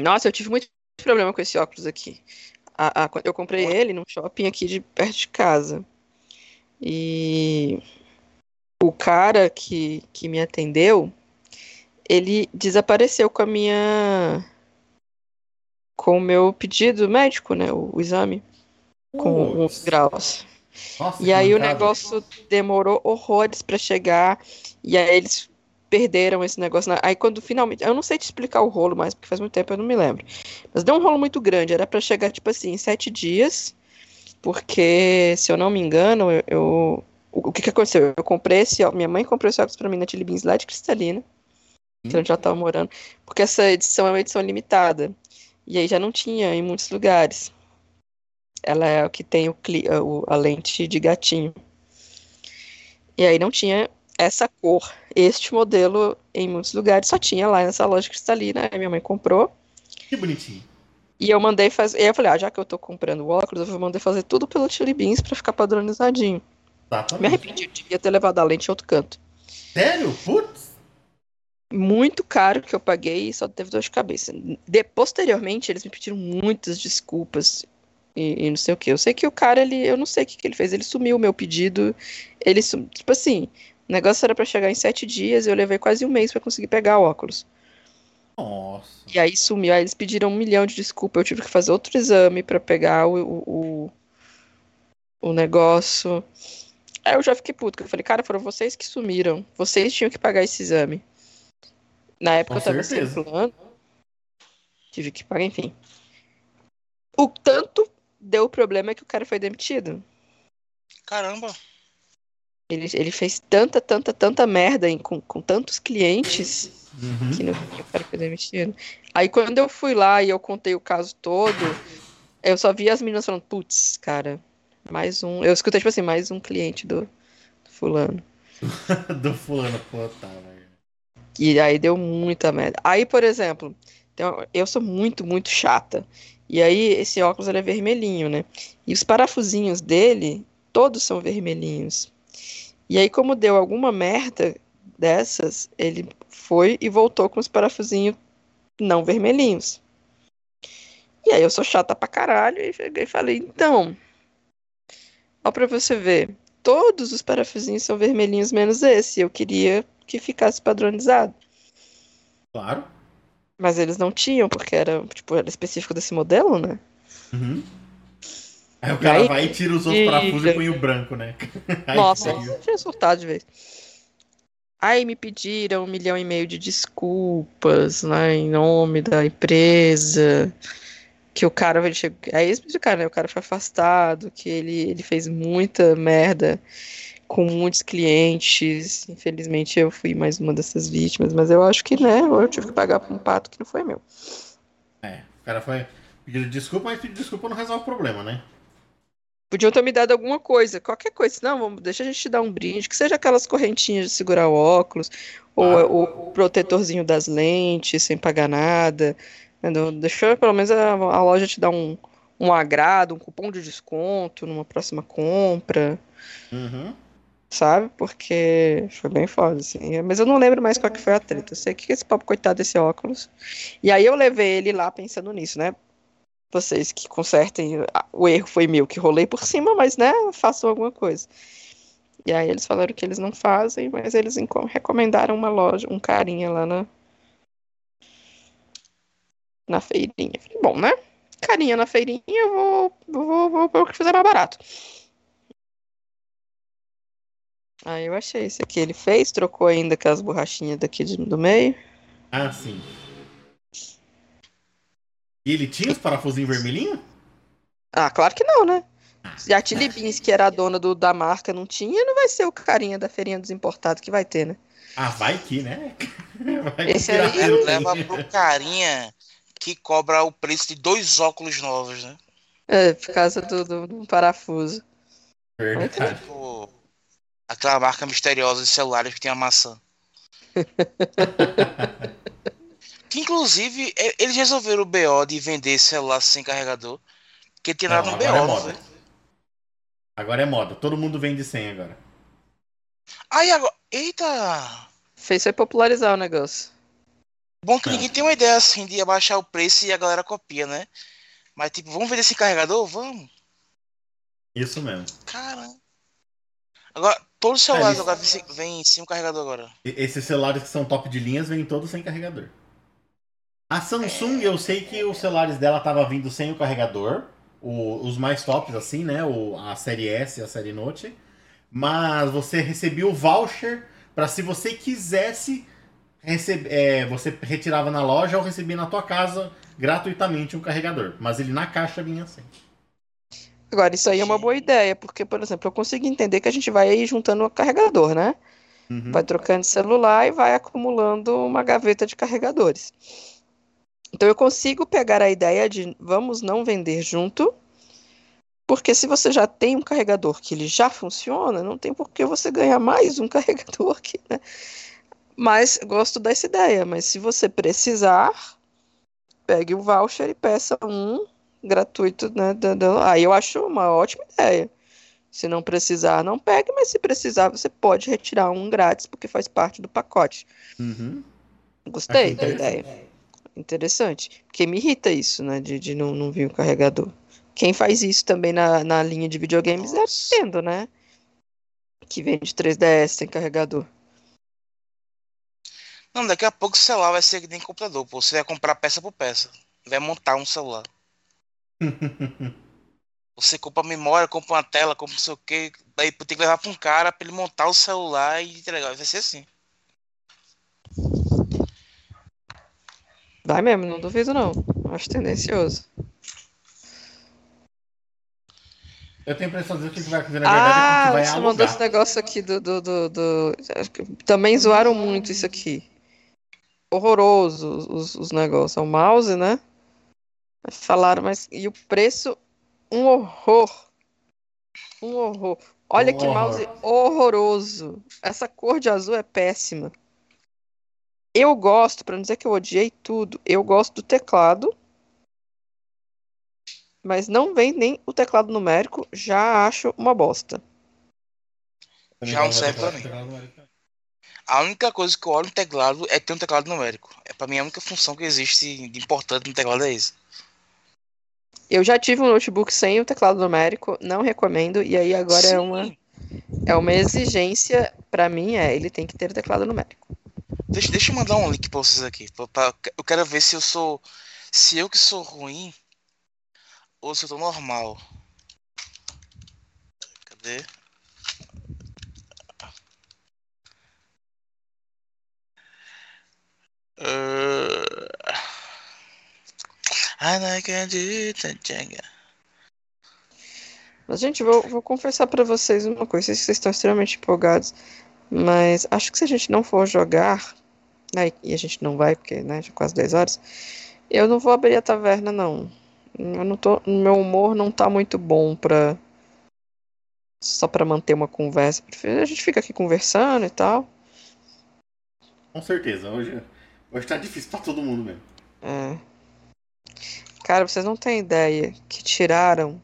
Nossa, eu tive muito problema com esse óculos aqui. A, a, eu comprei ele num shopping aqui de perto de casa. E o cara que, que me atendeu, ele desapareceu com a minha. com o meu pedido médico, né? O, o exame. Com os graus. Nossa, e aí o negócio demorou horrores para chegar. E aí eles perderam esse negócio. Aí quando finalmente. Eu não sei te explicar o rolo mais, porque faz muito tempo eu não me lembro. Mas deu um rolo muito grande. Era para chegar, tipo assim, em sete dias. Porque, se eu não me engano, eu. eu o que, que aconteceu? Eu comprei esse. Minha mãe comprou esse óculos pra mim na Chili Beans lá de cristalina. Que eu já tava morando. Porque essa edição é uma edição limitada. E aí já não tinha em muitos lugares. Ela é o que tem o, a lente de gatinho. E aí não tinha essa cor, este modelo em muitos lugares só tinha lá nessa loja cristalina. Aí minha mãe comprou. Que bonitinho. E eu mandei fazer. E aí eu falei, ah, já que eu tô comprando óculos, eu mandei fazer tudo pelo Chili Beans pra ficar padronizadinho. Exatamente. Me arrependi, eu devia ter levado a lente em outro canto. Sério? Putz! Muito caro que eu paguei e só teve dor de cabeça. De, posteriormente, eles me pediram muitas desculpas e, e, não sei o que. Eu sei que o cara, ele, eu não sei o que, que ele fez. Ele sumiu o meu pedido. Ele, tipo assim, o negócio era para chegar em sete dias e eu levei quase um mês para conseguir pegar o óculos. Nossa. E aí sumiu. Aí eles pediram um milhão de desculpas. Eu tive que fazer outro exame para pegar o, o, o, negócio. Aí eu já fiquei puto. Eu falei, cara, foram vocês que sumiram. Vocês tinham que pagar esse exame. Na época Com eu tava certeza. sem plano. Tive que pagar, enfim. O tanto deu problema que o cara foi demitido. Caramba. Ele, ele fez tanta, tanta, tanta merda em, com, com tantos clientes uhum. que no fim o cara foi demitido. Aí quando eu fui lá e eu contei o caso todo, eu só vi as meninas falando, putz, cara, mais um. Eu escutei, tipo assim, mais um cliente do, do fulano. do fulano, pô, tá, velho. E aí deu muita merda. Aí, por exemplo, eu sou muito, muito chata. E aí, esse óculos é vermelhinho, né? E os parafusinhos dele, todos são vermelhinhos. E aí, como deu alguma merda dessas, ele foi e voltou com os parafusinhos não vermelhinhos. E aí eu sou chata pra caralho e cheguei e falei, então, ó pra você ver, todos os parafusinhos são vermelhinhos menos esse. Eu queria que ficasse padronizado. Claro. Mas eles não tinham, porque era, tipo, era específico desse modelo, né? Uhum. Aí o cara aí, vai e tira os outros parafusos e põe o branco, né? Aí Nossa, eu tinha surtado de vez. Aí me pediram um milhão e meio de desculpas, né, em nome da empresa, que o cara, ele chegou, aí eles explicaram, né, o cara foi afastado, que ele, ele fez muita merda com muitos clientes, infelizmente eu fui mais uma dessas vítimas, mas eu acho que, né, eu tive que pagar por um pato que não foi meu. É, o cara foi pedindo desculpa, mas pedir desculpa não resolve o problema, né? Podiam ter me dado alguma coisa, qualquer coisa. Não, vamos, deixa a gente te dar um brinde, que seja aquelas correntinhas de segurar o óculos, ou ah. o protetorzinho das lentes, sem pagar nada. Entendeu? Deixa pelo menos a, a, loja te dar um, um agrado, um cupom de desconto numa próxima compra. Uhum. Sabe? Porque foi bem foda, assim. Mas eu não lembro mais qual que foi a treta. Eu sei que esse papo, coitado desse óculos. E aí eu levei ele lá pensando nisso, né? Vocês que consertem. O erro foi meu, que rolei por cima, mas né, façam alguma coisa. E aí eles falaram que eles não fazem, mas eles recomendaram uma loja, um carinha lá na na feirinha. Falei, bom, né? Carinha na feirinha, eu vou vou vou, vou o que fizer mais barato. Aí eu achei esse aqui. Ele fez, trocou ainda aquelas borrachinhas daqui do meio. Ah, sim. E ele tinha os parafusinhos vermelhinhos? Ah, claro que não, né? Se a Tilly Beans, que era a dona do, da marca, não tinha, não vai ser o carinha da feirinha dos importados que vai ter, né? Ah, vai que, né? Vai Esse aí leva pro carinha que cobra o preço de dois óculos novos, né? É, por causa do, do, do parafuso. Verdade. Tipo, aquela marca misteriosa de celulares que tem a maçã. Que inclusive eles resolveram o BO de vender celular sem carregador. Porque tiraram não, um BO. É moda. Agora é moda. Todo mundo vende sem agora. Aí agora. Eita! Fez foi popularizar o negócio. Bom que É. ninguém tem uma ideia assim de abaixar o preço e a galera copia, né? Mas tipo, vamos vender esse carregador? Vamos. Isso mesmo. Caramba. Agora, todos os celulares isso- agora vêm- sem um carregador agora. E- Esses celulares que são top de linhas vêm todos sem carregador. A Samsung, eu sei que os celulares dela tava vindo sem o carregador. o- os mais tops, assim, né? O, a série S e a série Note. Mas você recebia o voucher para se você quisesse receber. é, você retirava na loja ou recebia na tua casa gratuitamente um carregador. Mas ele na caixa vinha assim. Agora, isso aí é uma boa ideia, porque, por exemplo, eu consigo entender que a gente vai aí juntando o carregador, né? Uhum. Vai trocando de celular e vai acumulando uma gaveta de carregadores. Então eu consigo pegar a ideia de vamos não vender junto, porque se você já tem um carregador que ele já funciona, não tem por que você ganhar mais um carregador aqui, né? Mas gosto dessa ideia, mas se você precisar, pegue o voucher e peça um gratuito, né? Aí eu acho uma ótima ideia. Se não precisar, não pegue, mas se precisar, você pode retirar um grátis, porque faz parte do pacote. Uhum. Gostei da ideia. Interessante. Porque me irrita isso, né? De, de não, não vir o carregador. Quem faz isso também na, na linha de videogames é a Nossa. Nintendo, né? Que vende 3DS sem carregador. Não, daqui a pouco o celular vai ser que nem computador, pô. Você vai comprar peça por peça. Vai montar um celular. Você compra memória, compra uma tela, compra não sei o que. Daí tem que levar pra um cara pra ele montar o celular e entregar. Vai ser assim. Vai mesmo, não duvido não. Acho tendencioso. Eu tenho a impressão de que o que vai acontecer na verdade é que Ah, gente vai você alugar. mandou esse negócio aqui do, do, do, do- que Também zoaram muito isso aqui. Horroroso os, os, os negócios. É o mouse, né? Falaram, mas. E o preço? Um horror. Um horror. Olha Um que horror. mouse horroroso. Essa cor de azul é péssima. Eu gosto, pra não dizer que eu odiei tudo, eu gosto do teclado. Mas não vem nem o teclado numérico, já acho uma bosta. Já não serve pra mim. A única coisa que eu olho no teclado é ter um teclado numérico. É pra mim a única função que existe de importante no teclado é isso. Eu já tive um notebook sem o teclado numérico, não recomendo, e aí agora é uma, Sim. é uma exigência pra mim, é, ele tem que ter o teclado numérico. Deixa, deixa eu mandar um link pra vocês aqui. pra- pra- eu quero ver se eu sou. Se eu que sou ruim ou se eu tô normal. Cadê? Uh... Mas, gente, vou, vou confessar pra vocês uma coisa, vocês estão extremamente empolgados, mas acho que se a gente não for jogar, né, e a gente não vai, porque, né, já quase 10 horas, eu não vou abrir a taverna, não. Eu não tô, meu humor não tá muito bom pra... Só pra manter uma conversa. A gente fica aqui conversando e tal. Com certeza. Hoje, hoje tá difícil pra todo mundo mesmo. É. Cara, vocês não têm ideia que tiraram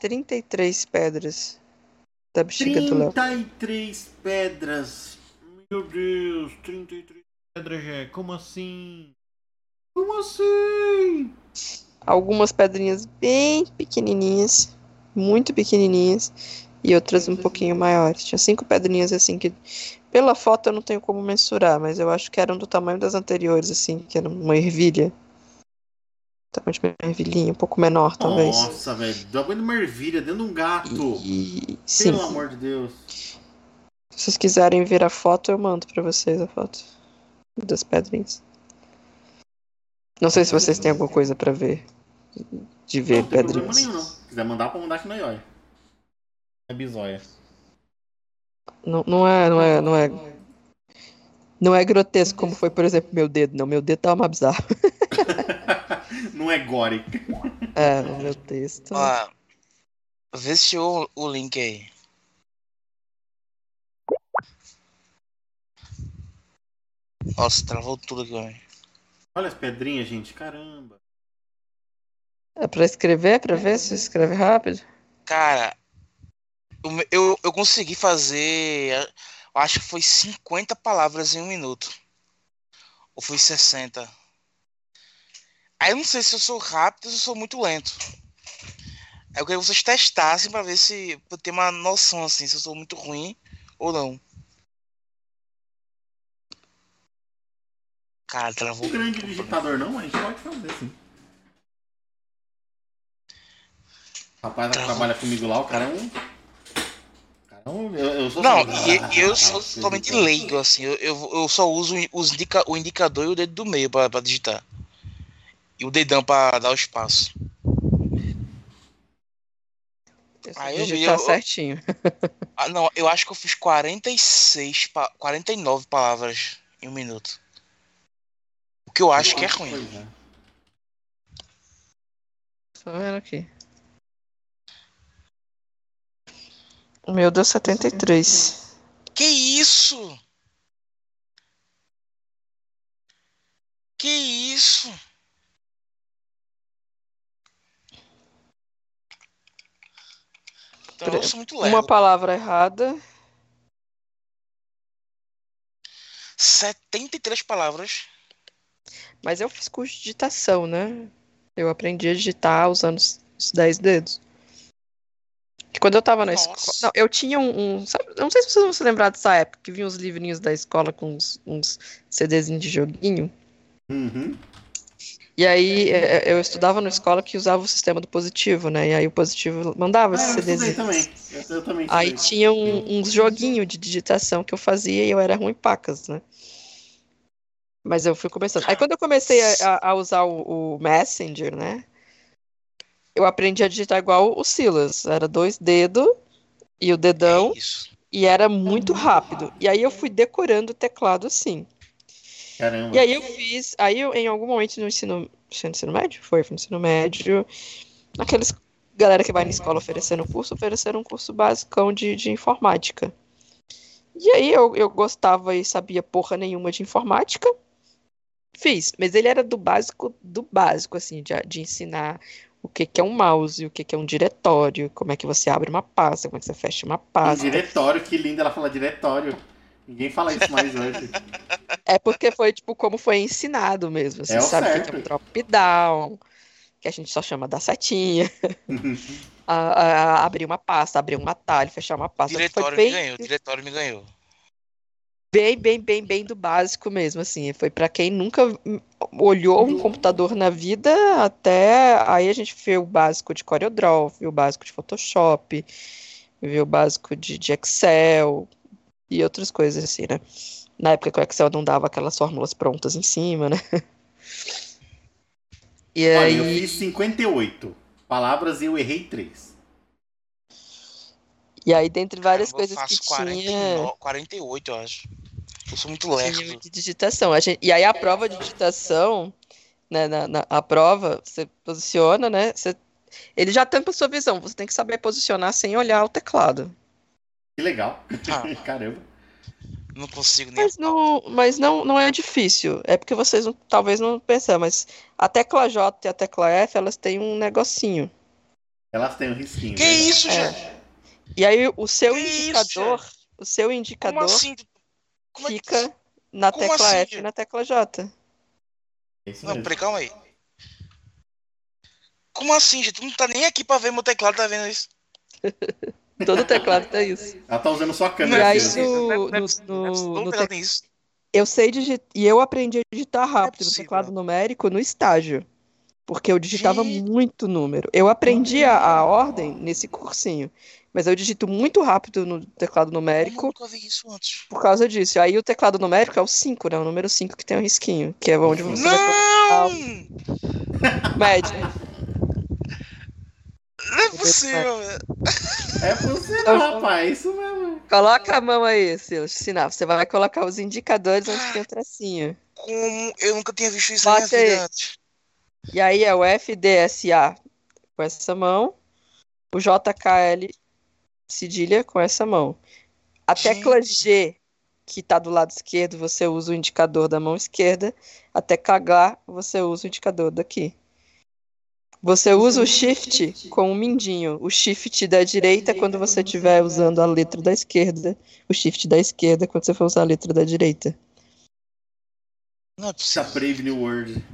33 pedras da bexiga do Léo. 33 pedras. Meu Deus, 33 pedras, Jé. Como assim? Como assim? Algumas pedrinhas bem pequenininhas, muito pequenininhas, e outras um pouquinho maiores. Tinha cinco pedrinhas assim que, pela foto eu não tenho como mensurar, mas eu acho que eram do tamanho das anteriores, assim, que era uma ervilha. Tamanho de uma ervilhinha, um pouco menor, talvez. Nossa, velho. Tamanho de uma ervilha dentro de um gato. E, sim, Pelo amor de Deus. Se vocês quiserem ver a foto, eu mando pra vocês a foto das pedrinhas. Não sei se vocês têm alguma coisa pra ver. De ver não tem problema pedrinhas. nenhum, não. Se quiser mandar pra mandar aqui na Ioi. É bizóia. Não, não é, não é, não é. Não é grotesco como foi, por exemplo, meu dedo. Não, meu dedo tava mais bizarro. não é gore. É, o meu texto. Ó, vê se o, o link aí. Nossa, travou tudo aqui, velho. Olha as pedrinhas, gente. Caramba. É pra escrever, pra ver se escreve rápido. Cara, me- eu, eu consegui fazer, eu acho que foi 50 palavras em um minuto. Ou foi 60? Aí eu não sei se eu sou rápido ou se eu sou muito lento. Aí eu queria que vocês testassem pra ver se. pra ter uma noção assim, se eu sou muito ruim ou não. Cara, travou. Um grande digitador não, a gente pode fazer sim. O rapaz que trabalha comigo lá, o cara é um. Cara é um eu, eu sou Não, ah, eu sou totalmente leigo, assim. Eu, eu, eu só uso os indica, o indicador e o dedo do meio pra, pra digitar. E o dedão pra dar o espaço. Ah, eu vi, digitar eu- certinho. Ah, não, eu acho que eu fiz 46, pa- 49 palavras em um minuto. Que eu acho que é ruim. Pois é. Só vendo aqui. O meu deu 73. Que isso? Que isso? Então eu sou muito Uma lerdo. palavra errada. 73 palavras. Mas eu fiz curso de digitação, né? Eu aprendi a digitar usando os os 10 dedos. Que quando eu tava na escola. Não, eu tinha um. um- sabe- eu não sei se vocês vão se lembrar dessa época, que vinha os livrinhos da escola com uns, uns CDzinhos de joguinho. Uhum. E aí é, é, eu estudava numa escola que usava o sistema do positivo, né? E aí o positivo mandava Ah, esses eu estudei CDzinhos. também. Eu, eu também Aí tinha um- uns joguinhos de digitação que eu fazia e eu era ruim pacas, né? Mas eu fui começando. Aí quando eu comecei a, a- usar o, o Messenger, né? Eu aprendi a digitar igual o Silas. Era dois dedos e o dedão, É isso. e era muito rápido. E aí eu fui decorando o teclado assim. Caramba. E aí eu fiz. Aí eu, em algum momento no ensino. Foi no ensino médio? Foi, foi no ensino médio. Aqueles galera que vai na escola oferecendo curso, ofereceram um curso basicão de, de informática. E aí eu, eu gostava e sabia porra nenhuma de informática. Fiz, mas ele era do básico do básico, assim, de, de ensinar o que, que é um mouse, o que, que é um diretório, como é que você abre uma pasta, como é que você fecha uma Um pasta. diretório, que lindo ela fala diretório. Ninguém fala isso mais hoje. É porque foi, tipo, como foi ensinado mesmo. Você É o sabe o que certo. que é um drop-down, que a gente só chama da setinha. a, a- a abrir uma pasta, abrir um atalho, fechar uma pasta. Foi Diretório bem, me ganhou. Diretório me ganhou. Bem, bem, bem, bem do básico mesmo, assim. Foi pra quem nunca olhou um computador na vida, até aí a gente viu o básico de CorelDRAW, viu o básico de Photoshop, viu o básico de, de Excel e outras coisas assim, né? Na época que o Excel não dava aquelas fórmulas prontas em cima, né? E Olha, eu aí, fiz 58 palavras e eu errei 3. e aí, dentre várias Caramba, eu coisas que faço tinha. 49, 48, eu acho. Eu sou muito lerdo. de digitação. A gente- e aí a prova de digitação, né, na, na- a prova, você posiciona, né? Você, ele já tampa a sua visão. Você tem que saber posicionar sem olhar o teclado. Que legal. Ah, Caramba. não consigo nem. Mas não, mas não, não é difícil. É porque vocês não- talvez não pensam, mas a tecla J e a tecla F, elas têm um negocinho. Elas têm um risquinho. Que né? isso, É. gente? E aí o seu Que isso, indicador, o seu Como indicador assim? Como é que- fica na como tecla assim, F e na tecla J. É isso Não, peraí, calma aí. Como assim, gente? Tu não tá nem aqui pra ver meu teclado, tá vendo isso? Todo teclado tem isso. Ela tá usando sua E câmera. aí no- Não é- é no- é no- Todo no teclado tem isso. Eu sei digitar. E eu aprendi a digitar rápido no possível. teclado numérico no estágio. Porque eu digitava muito número. Eu aprendi a, a ordem nesse cursinho. Mas eu digito muito rápido no teclado Como eu numérico nunca vi isso antes. por causa disso. Aí o teclado numérico é o 5, né? O número 5 que tem um risquinho. Que é onde você vai Não! média. Não é possível, velho. É possível, rapaz. É isso mesmo. Coloca a mão aí, te ensinar. Você vai colocar os indicadores onde tem o tracinho. Como eu nunca tinha visto isso na minha vida antes. E aí é o FDSA com essa mão, o JKL cedilha com essa mão. A tecla G, que está do lado esquerdo, você usa o indicador da mão esquerda. A tecla H, você usa o indicador daqui. Você usa o Shift com o mindinho. O Shift da direita quando você estiver usando a letra da esquerda. O Shift da esquerda quando você for usar a letra da direita. Não é Essa possível. Brave New World.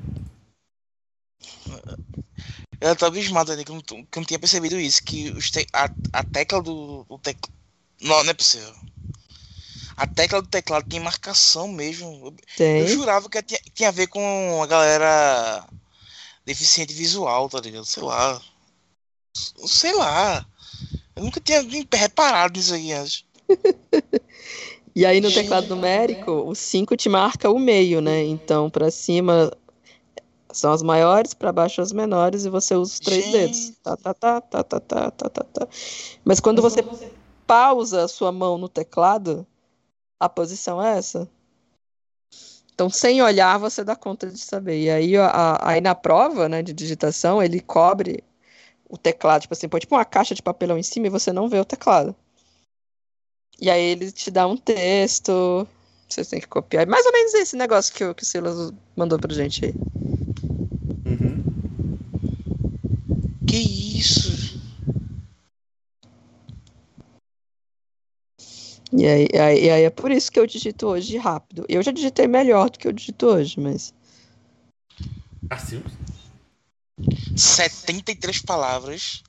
Eu tô abismado ali, que eu não, que não tinha percebido isso. Que os te- a, a tecla do, do teclado. Não, não é possível. A tecla do teclado tem marcação mesmo. Eu, eu Tem. jurava que tinha, tinha a ver com a galera deficiente visual, tá ligado? Sei lá. Sei lá. Eu nunca tinha reparado nisso aqui antes. E aí no teclado numérico, o 5 te marca o meio, né? Então pra cima são as maiores, para baixo as menores, e você usa os três Gente. dedos. Tá, tá, tá, tá, tá, tá, tá, tá, tá. Mas quando você, você pausa a sua mão no teclado, a posição é essa. Então, sem olhar, você dá conta de saber. E aí, a, a, aí na prova né, de digitação, ele cobre o teclado, tipo assim, põe tipo uma caixa de papelão em cima e você não vê o teclado. E aí ele te dá um texto, você tem que copiar. É mais ou menos esse negócio que, o, que o Silas mandou pra gente aí. Que isso? E aí, e aí, e aí é por isso que eu digito hoje rápido. Eu já digitei melhor do que eu digito hoje, mas. Assim? 73 palavras.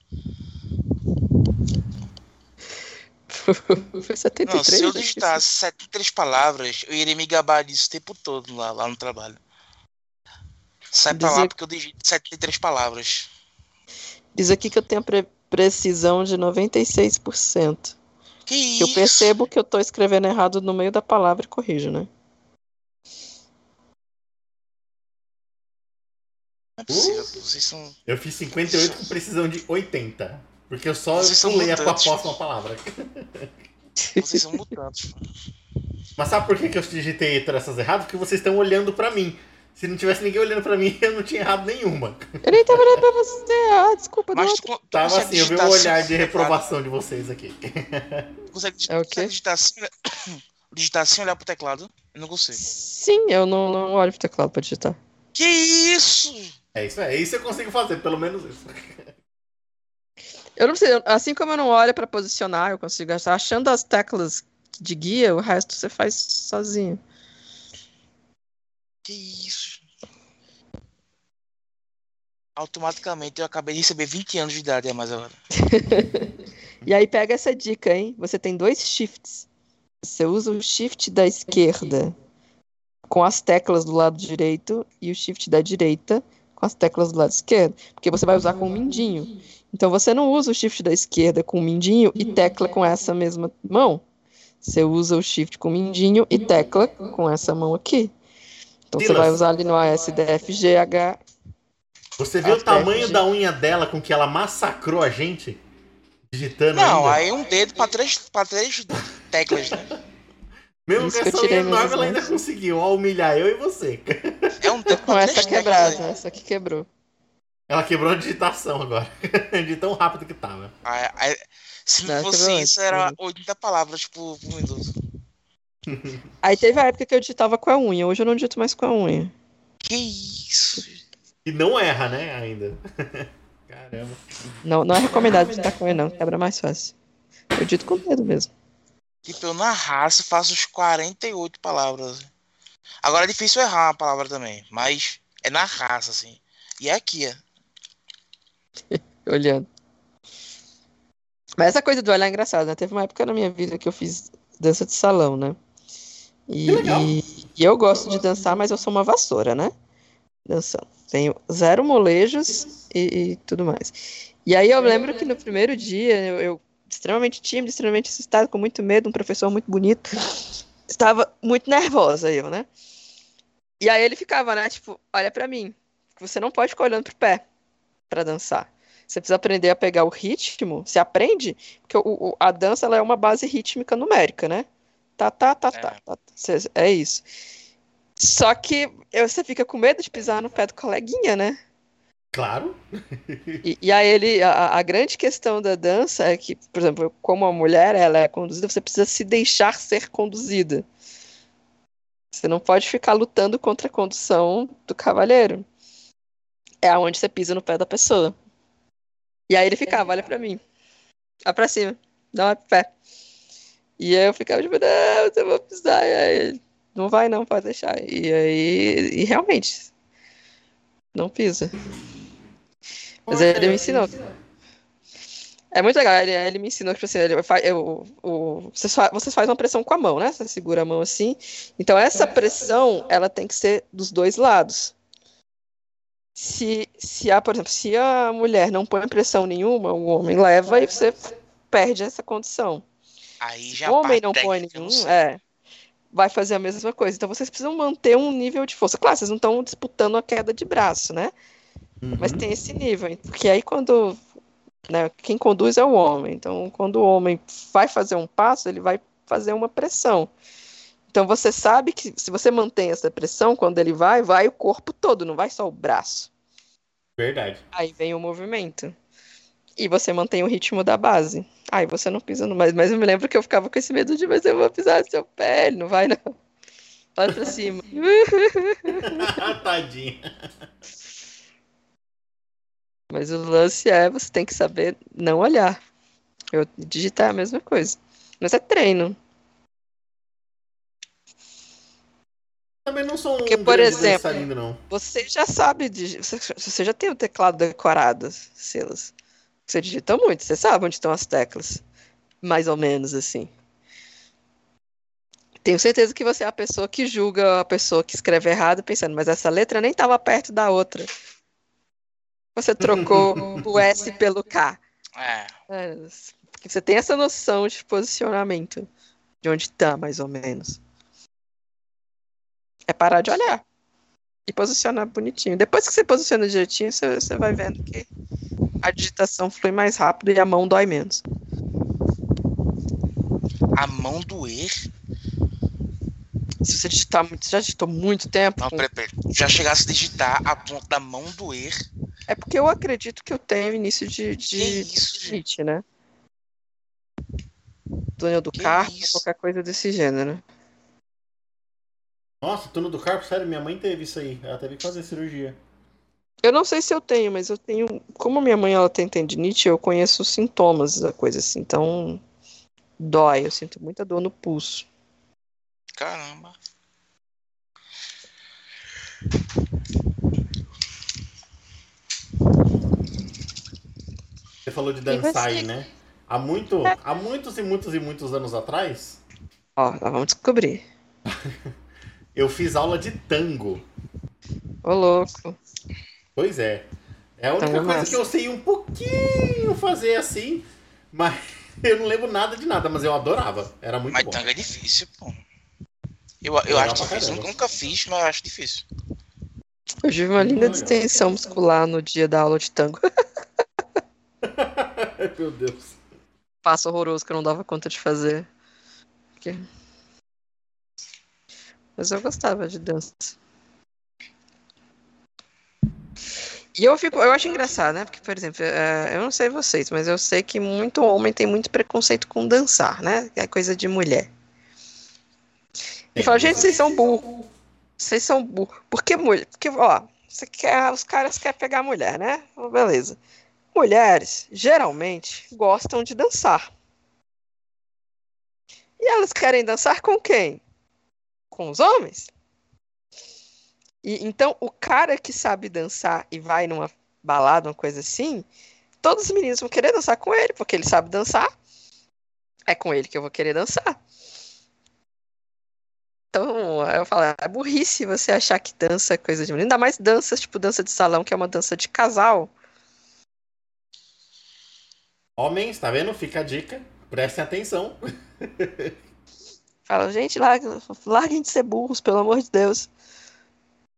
Foi 73. Não, se eu que digitasse 73 palavras, eu iria me gabar disso o tempo todo lá, lá no trabalho. Sai pra lá porque eu digito 73 palavras. Diz aqui que eu tenho pre- precisão de 96%. Que isso? eu percebo que eu tô escrevendo errado no meio da palavra e corrijo, né? Não é possível, vocês são. Eu fiz 58 com precisão de 80. Porque eu só Vocês são pulei a próxima palavra. Vocês são mutantes. Mas sabe por que, que eu digitei todas essas erradas? Porque vocês estão olhando pra mim. Se não tivesse ninguém olhando pra mim, eu não tinha errado nenhuma. Eu nem tava olhando pra você. Ah, desculpa, Mas não. tu, tu Tava assim, eu vi um digitar olhar assim, de reprovação de vocês aqui. Tu consegue, É o quê? digitar assim, digitar sem olhar pro teclado? Eu não consigo. Sim, eu não, não olho pro teclado pra digitar. Que isso? É isso, é isso eu consigo fazer, pelo menos isso. Eu não sei, assim como eu não olho pra posicionar, eu consigo achar. Achando as teclas de guia, o resto você faz sozinho. Que isso? Automaticamente eu acabei de receber 20 anos de idade a mais agora. E aí pega essa dica, hein? Você tem dois shifts. Você usa o shift da esquerda com as teclas do lado direito e o shift da direita com as teclas do lado esquerdo, porque você vai usar com o mindinho. Então você não usa o shift da esquerda com o mindinho e tecla com essa mesma mão. Você usa o shift com o mindinho e tecla com essa mão aqui. Então você Silas. vai usar ali no ASDFGH. Você viu o tamanho que- da unha dela com que ela massacrou a gente? Digitando Não, ainda? aí um dedo pra três, pra três teclas, né? Mesmo Isso com que eu essa unha enorme, ela ainda conseguiu ó, humilhar eu e você. É um dedo Com essa quebrada, teclas. aí. essa aqui quebrou. Ela quebrou a digitação agora. de tão rápido que tava. Aí- aí- se não fosse isso, era quebrou. 80 palavras por, por minuto. Aí teve a época que eu digitava com a unha, hoje eu não digito mais com a unha. Que isso? E não erra, né, ainda. Caramba. Não, não é recomendado digitar com unha, não, quebra mais fácil. Eu digito com o dedo mesmo. Tipo, eu na raça faço os 48 palavras. Agora é difícil errar uma palavra também, mas é na raça, assim. E é aqui, é. olhando. Mas essa coisa do olhar é engraçada, né? Teve uma época na minha vida que eu fiz dança de salão, né? E, Que legal. e- e eu gosto de dançar, mas eu sou uma vassoura, né? Dançando. Tenho zero molejos e, e tudo mais. E aí eu lembro que no primeiro dia, eu, eu extremamente tímido, extremamente assustado, com muito medo, um professor muito bonito. Estava muito nervosa eu, né? E aí ele ficava, né? Tipo, olha pra mim. que Você não pode ficar olhando pro pé pra dançar. Você precisa aprender a pegar o ritmo. Você aprende, porque o- o- a dança ela é uma base rítmica numérica, né? Tá, tá, tá, tá. É. tá. Cê- É isso. Só que você fica com medo de pisar no pé do coleguinha, né? Claro. E, e aí ele, a, a grande questão da dança é que, por exemplo, como a mulher ela é conduzida, você precisa se deixar ser conduzida. Você não pode ficar lutando contra a condução do cavalheiro. É aonde você pisa no pé da pessoa. E aí ele ficava, olha pra mim. Olha pra cima. Não é pé. E aí eu ficava tipo, não, eu vou pisar. E aí não vai não, pode deixar. E aí, e realmente, não pisa. Mas ele me ensinou. É muito legal, ele, ele me ensinou, tipo assim, ele eu, o, vocês, fa- vocês fazem uma pressão com a mão, né? Você segura a mão assim. Então, essa pressão, ela tem que ser dos dois lados. Se, se há, por exemplo, se a mulher não põe pressão nenhuma, o homem leva e você perde essa condição. Aí Se já o homem não põe não nenhum, é, vai fazer a mesma coisa. Então, vocês precisam manter um nível de força. Claro, vocês não estão disputando a queda de braço, né? Uhum. Mas tem esse nível, porque aí quando né, quem conduz é o homem. Então, quando o homem vai fazer um passo, ele vai fazer uma pressão. Então, você sabe que se você mantém essa pressão, quando ele vai, vai o corpo todo, não vai só o braço. Verdade. Aí vem o movimento. E você mantém o ritmo da base. Aí você não pisa no mais. Mas eu me lembro que eu ficava com esse medo de, mas eu vou pisar no seu pé, não vai não. Vai pra cima. Tadinha. Mas o lance é, você tem que saber não olhar. Eu digitar é a mesma coisa. Mas é treino. Também não sou um Porque, por exemplo, não. Você já sabe, você, você já tem o teclado decorado, Silas. Você digita muito, você sabe onde estão as teclas. Mais ou menos assim. Tenho certeza que você é a pessoa que julga a pessoa que escreve errado, pensando, mas essa letra nem estava perto da outra. Você trocou o S pelo K. É. É, você tem essa noção de posicionamento, de onde está, mais ou menos. É parar de olhar e posicionar bonitinho. Depois que você posiciona direitinho, você, você vai vendo que a digitação flui mais rápido e a mão dói menos. A mão doer. Se você digitar muito, já digitou muito tempo, Não, peraí, peraí. Já chegasse a digitar a ponta da mão doer. é porque eu acredito que eu tenho início de, de, Que isso, de rinite, né? Túnel do Que carpo, isso? qualquer coisa desse gênero. Nossa, túnel do carpo, sério, minha mãe teve isso aí. Ela teve que fazer cirurgia. Eu não sei se eu tenho, mas eu tenho. Como minha mãe ela tem tendinite, eu conheço os sintomas da coisa assim. Então, dói. Eu sinto muita dor no pulso. Caramba. Você falou de dançar você? aí, né? Há, muito, há muitos e muitos e muitos anos atrás, Ó, nós vamos descobrir. eu fiz aula de tango. Ô, louco. Pois é. É a única Tango coisa que eu sei um pouquinho fazer assim, mas eu não lembro nada de nada, mas eu adorava. Era muito Mas bom. tanga é difícil, pô. Eu, eu Legal acho difícil. caramba. Nunca, fiz, mas eu acho difícil. Eu tive uma linda distensão muscular no dia da aula de tango. Meu Deus. Passo horroroso que eu não dava conta de fazer. Mas eu gostava de dança. E eu fico, eu acho engraçado, né? Porque, por exemplo, eh, eu não sei vocês, mas eu sei que muito homem tem muito preconceito com dançar, né? É coisa de mulher. E fala, gente, vocês são burros. Vocês são burros. Por que mulher? Porque, ó, você quer, os caras querem pegar a mulher, né? Beleza. Mulheres, geralmente, gostam de dançar. E elas querem dançar com quem? Com os homens. E então, o cara que sabe dançar e vai numa balada, uma coisa assim, todos os meninos vão querer dançar com ele, porque ele sabe dançar. É com ele que eu vou querer dançar. Então, eu falo, é burrice você achar que dança é coisa de menino. Ainda mais danças, tipo dança de salão, que é uma dança de casal. Homens, tá vendo? Fica a dica. Prestem atenção. Fala, gente, larguem de ser burros, pelo amor de Deus.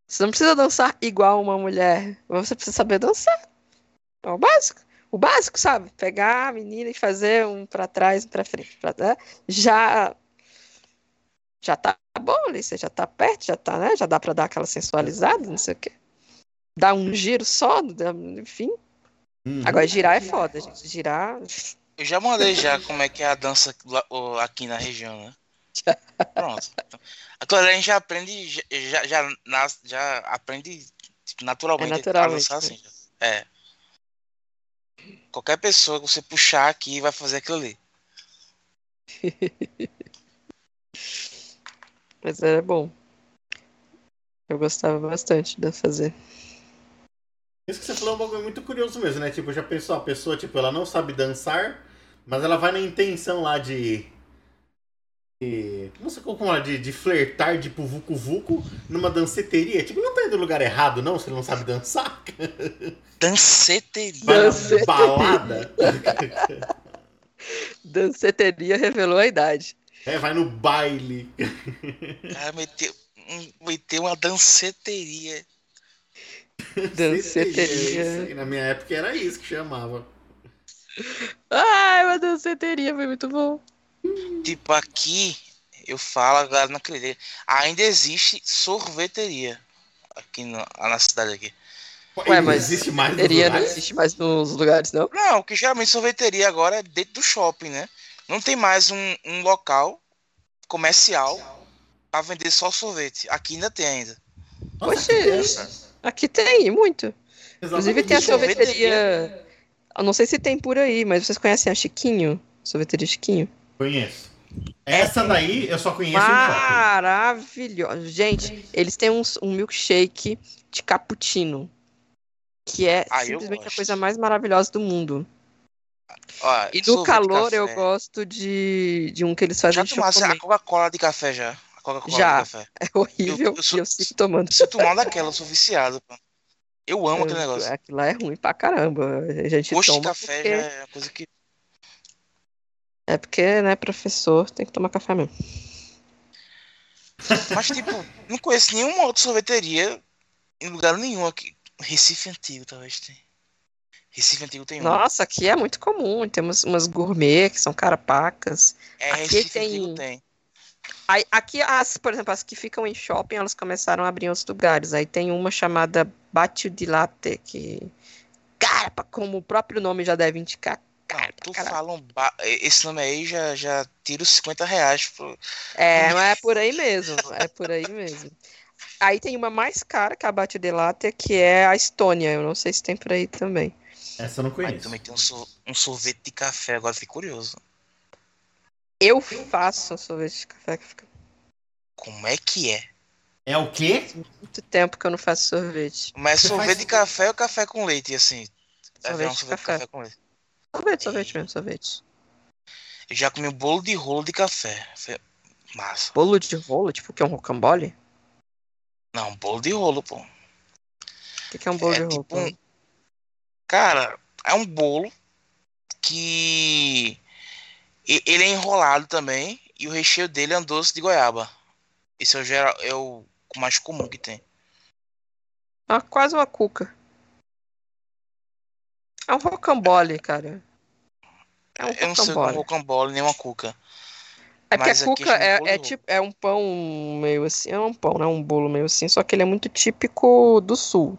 Você não precisa dançar igual uma mulher. Você precisa saber dançar. É o básico. O básico, sabe? Pegar a menina e fazer um pra trás, um pra frente. Pra, né? Já. Já tá bom ali, você já tá perto, já tá, né? Já dá pra dar aquela sensualizada, não sei o quê. Dar um giro só, enfim. Uhum. Agora, girar é foda, gente. Girar. Eu já mandei já como é que é a dança aqui na região, né? Pronto. Agora a gente já aprende, já, já, já, aprende tipo, naturalmente, É naturalmente, a dançar assim. já. É. Qualquer pessoa que você puxar aqui vai fazer aquilo ali. Mas era bom. Eu gostava bastante de fazer. Isso que você falou é um bagulho muito curioso mesmo, né? Tipo, já pensou, a pessoa, tipo, ela não sabe dançar, mas ela vai na intenção lá de. De não sei como é, de, de flertar, tipo, vucu vucu, numa danceteria. Tipo, não tá indo no lugar errado, não, se ele não sabe dançar. Danceteria. Vai na Danceteria. balada. Danceteria revelou a idade. É, vai no baile. Cara, meteu, um- meteu uma danceteria. Danceteria. Aí, Na minha época era isso que chamava. Ai, uma danceteria foi muito bom. Tipo, aqui eu falo, a galera não acredita. Ainda existe sorveteria. Aqui na, na cidade aqui. Ué, mas existe mais nos Danceteria não existe mais nos lugares, não? Não, que geralmente sorveteria agora é dentro do shopping, né? Não tem mais um, um local comercial pra vender só sorvete. Aqui ainda tem ainda. Nossa, que coisa. aqui tem, muito. Inclusive tem a Exatamente. sorveteria. Eu não sei se tem por aí, mas vocês conhecem a Chiquinho? Sorveteria Chiquinho? Conheço. Essa daí eu só conheço. Maravilhosa. Gente, eles têm uns- um milkshake de cappuccino. Que é Ah, eu simplesmente a coisa mais maravilhosa do mundo. E sorvete, calor eu gosto de, de um que eles fazem Já de tomasse a chocolate. Coca-Cola de café já? A Coca-Cola Já. de café. É horrível Eu- eu sou- e eu sigo tomando. Eu sinto mal daquela, eu sou viciado. Pô. Eu amo aquele negócio. Aquilo lá é ruim pra caramba. A gente de toma café porque... já é uma coisa que. É porque, né, professor, tem que tomar café mesmo. Mas, tipo, não conheço nenhuma outra sorveteria em lugar nenhum aqui. Recife Antigo, talvez tenha. Recife Antigo tem uma. Nossa, aqui é muito comum. Temos umas gourmet que são carapacas. É, aqui Recife tem- Antigo tem. Aí, aqui, as, por exemplo, as que ficam em shopping, elas começaram a abrir em outros lugares. Aí tem uma chamada Batio di Latte, que. Cara, como o próprio nome já deve indicar. Cara, Tu caralho. fala um ba... Esse nome aí já, já tira os 50 reais. Pro... É, mas é por aí mesmo. É por aí mesmo. Aí tem uma mais cara que a Batio di Latte, que é a Estônia. Eu não sei se tem por aí também. Essa eu não Aí conheço. também tem um, sor- um sorvete de café, agora fiquei curioso. Eu faço sorvete de café que fica Como é que é? É o quê? muito tempo que eu não faço sorvete. Mas Você sorvete faz- de café ou café com leite, assim? Vai virar um Sorvete de sorvete de café. café com leite. Sorvete, sorvete mesmo, sorvete. Eu já comi um bolo de rolo de café. Foi massa. Bolo de rolo, tipo, que é um rocambole? Não, bolo de rolo, pô. O que, que é um bolo É de rolo? tipo um- Cara, é um bolo que ele é enrolado também e o recheio dele é um doce de goiaba. Esse é o, geral, é o mais comum que tem. Ah, quase uma cuca. É um rocambole, cara. É um Eu não sei como rocambole. rocambole nem uma cuca. É porque mas a cuca é, é tipo é um pão meio assim, é um pão, né? Um bolo meio assim, só que ele é muito típico do sul.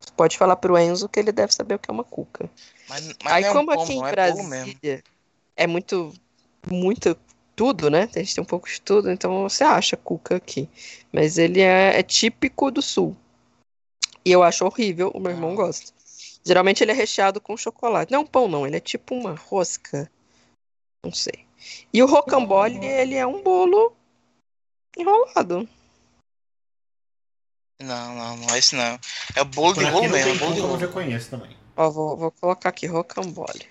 Você pode falar pro Enzo que ele deve saber o que é uma cuca. Mas, mas Aí é um como pão, aqui em é. Brasília é muito, muito tudo, né? A gente tem um pouco de tudo, então você acha cuca aqui. Mas ele é, é típico do sul. E eu acho horrível, o meu irmão Ah. gosta. Geralmente ele é recheado com chocolate. Não é um pão, não, ele é tipo uma rosca. Não sei. E o rocambole, ele é um bolo enrolado. Não, não, não é esse não. É o bolo Por de rolo mesmo, é bolo de como, eu rolo. já conheço também. Ó, vou, vou colocar aqui, rocambole.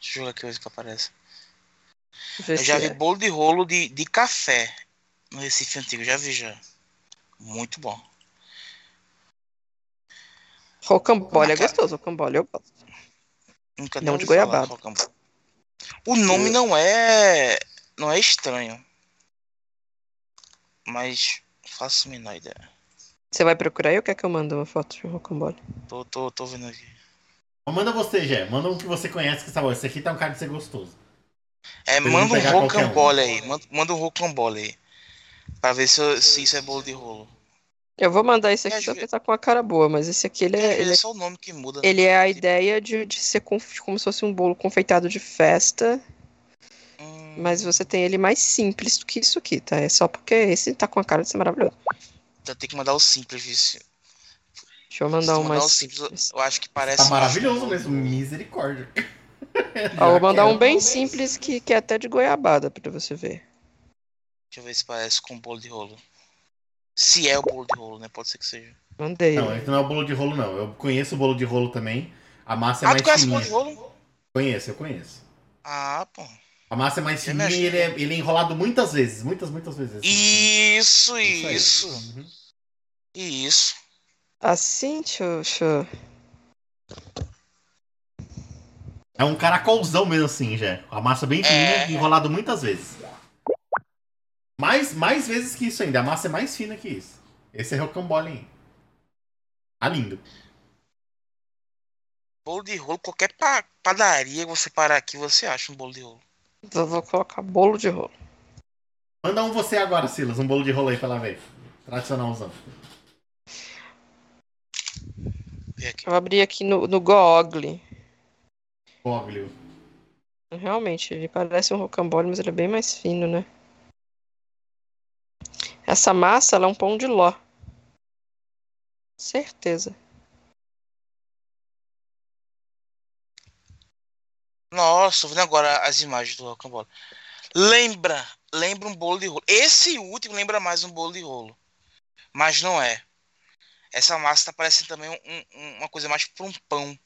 Deixa eu ver aqui o que aparece. Eu já vi é. bolo de rolo de, de café no Recife Antigo, já vi já. Muito bom. Rocambole é gostoso, rocambole eu gosto. Nunca Não de goiabada. rocambole. O nome não é. não é estranho. Mas faço a menor ideia. Você vai procurar aí ou quer que eu mande uma foto de rocambole? Tô, tô, tô vendo aqui. Manda você, Jé. Manda um que você conhece que sabe. Esse aqui tá um cara de ser gostoso. É, manda um qualquer um. rocambole aí. Manda, manda um rocambole aí. Pra ver se, se isso é bolo de rolo. Eu vou mandar esse aqui É, só às porque tá com a cara boa, mas esse aqui ele é, vezes ele é é, só o nome que muda. né? ele é a ideia de, de ser conf- como se fosse um bolo confeitado de festa, Hum, mas você tem ele mais simples do que isso aqui, tá? É só porque esse tá com a cara de ser maravilhoso. Já tem que mandar o simples, vice. Deixa eu mandar um mandar mais o simples, eu acho que parece. Tá maravilhoso mesmo. Misericórdia. Ó, vou mandar um bem simples que, que é até de goiabada pra você ver. Deixa eu ver se parece com bolo de rolo. Se é o bolo de rolo, né? Pode ser que seja. Mandei. Não, esse não é o bolo de rolo, não. Eu conheço o bolo de rolo também. A massa é ah, mais tu conhece fininha. bolo de rolo? Conheço, eu conheço. Ah, pô. A massa é mais me fininha e ele é, ele é enrolado muitas vezes. Muitas, muitas vezes. Isso, aí. isso. Uhum. Isso. Assim, Xuxa. É um caracolzão mesmo assim, já. A massa bem fininha É. e enrolado muitas vezes. Mais, mais vezes que isso ainda. A massa é mais fina que isso. Esse é rocambole aí. Tá lindo. Bolo de rolo, qualquer pa- padaria que você parar aqui, você acha um bolo de rolo. Eu vou colocar bolo de rolo. Manda um você agora, Silas. Um bolo de rolo aí pra ela ver. Tradicionalzão. Eu vou abrir aqui no, no Google. Poglio. Realmente, ele parece um rocambole, mas ele é bem mais fino, né? Essa massa, é um pão de ló. Certeza. Nossa, tô vendo agora as imagens do rocambole. Lembra, lembra um bolo de rolo. Esse último lembra mais um bolo de rolo. Mas não é. Essa massa tá parecendo também um- um- uma coisa mais pra um pão.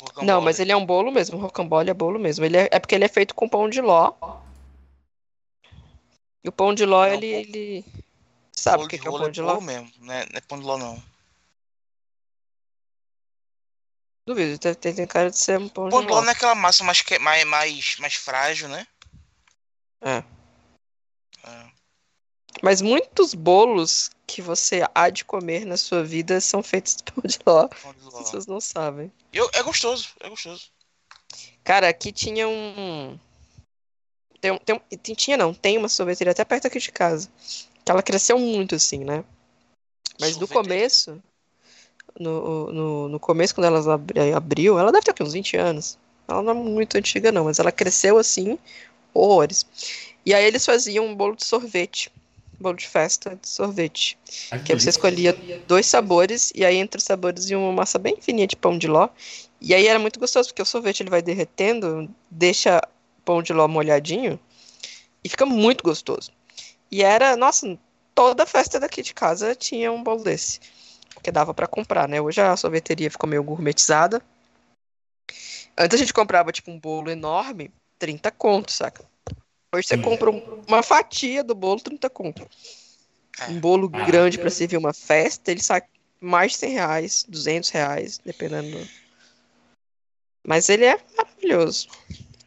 Rocambole. Não, mas ele é um bolo mesmo. Rocambole é bolo mesmo. Ele é, é porque ele é feito com pão de ló. E o pão de ló, Não, ele, pão- ele... Sabe o que, que é o pão é de ló? bolo mesmo, né? Não é pão de ló não. Duvido, tem, tem, cara de ser um pão Pão de de ló ló. não é aquela massa mais, mais, mais, mais frágil, né? É. É. Mas muitos bolos que você há de comer na sua vida são feitos de pão de ló. Pão de As ló. pessoas não sabem. Eu, é gostoso, é gostoso. Cara, aqui tinha um. Tem, tem, tinha não, tem uma sorveteria até perto aqui de casa. Que ela cresceu muito, assim, né? Mas no começo, no, no, no começo, quando ela abri- abriu, ela deve ter? Uns 20 anos. Ela não é muito antiga, não, mas ela cresceu assim, horrores. E aí eles faziam um bolo de sorvete. Bolo de festa de sorvete. Ai, Que aí você delícia. escolhia dois sabores, e aí entre os sabores ia uma massa bem fininha de pão de ló. E aí era muito gostoso, porque o sorvete ele vai derretendo, deixa pão de ló molhadinho, e fica muito gostoso. E era, nossa, toda festa daqui de casa tinha um bolo desse. Porque dava pra comprar, né? Hoje a sorveteria ficou meio gourmetizada. Antes a gente comprava, tipo, um bolo enorme, 30 conto, saca? Hoje você compra um- uma fatia do bolo, 30 conto. É. Um bolo Ah. grande pra servir uma festa, ele sai mais de 100 reais, 200 reais, dependendo. do- Mas ele é maravilhoso.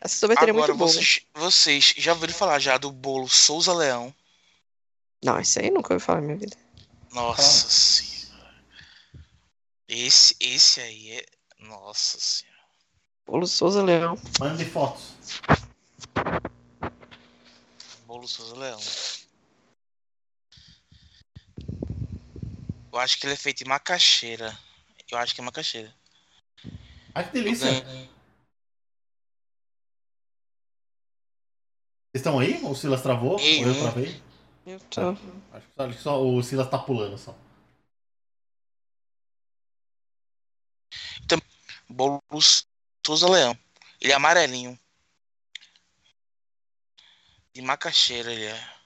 Essa sorveteria é Agora, muito boa. vocês, vocês já ouviram falar já do bolo Souza Leão? Não, isso aí nunca ouvi falar na minha vida. Nossa senhora. Esse, esse aí é. Nossa senhora. Bolo Souza Leão. Mande fotos. Bolo Souza Leão. Eu acho que ele é feito em macaxeira. Eu acho que é macaxeira. Ai, que delícia. Ganhei. Vocês estão aí? O Silas travou? Ei, Ou eu travei? Eu tô... Acho que só, acho que só o Silas tá pulando só. Bolo Souza Leão. Ele é amarelinho. De macaxeira ele é.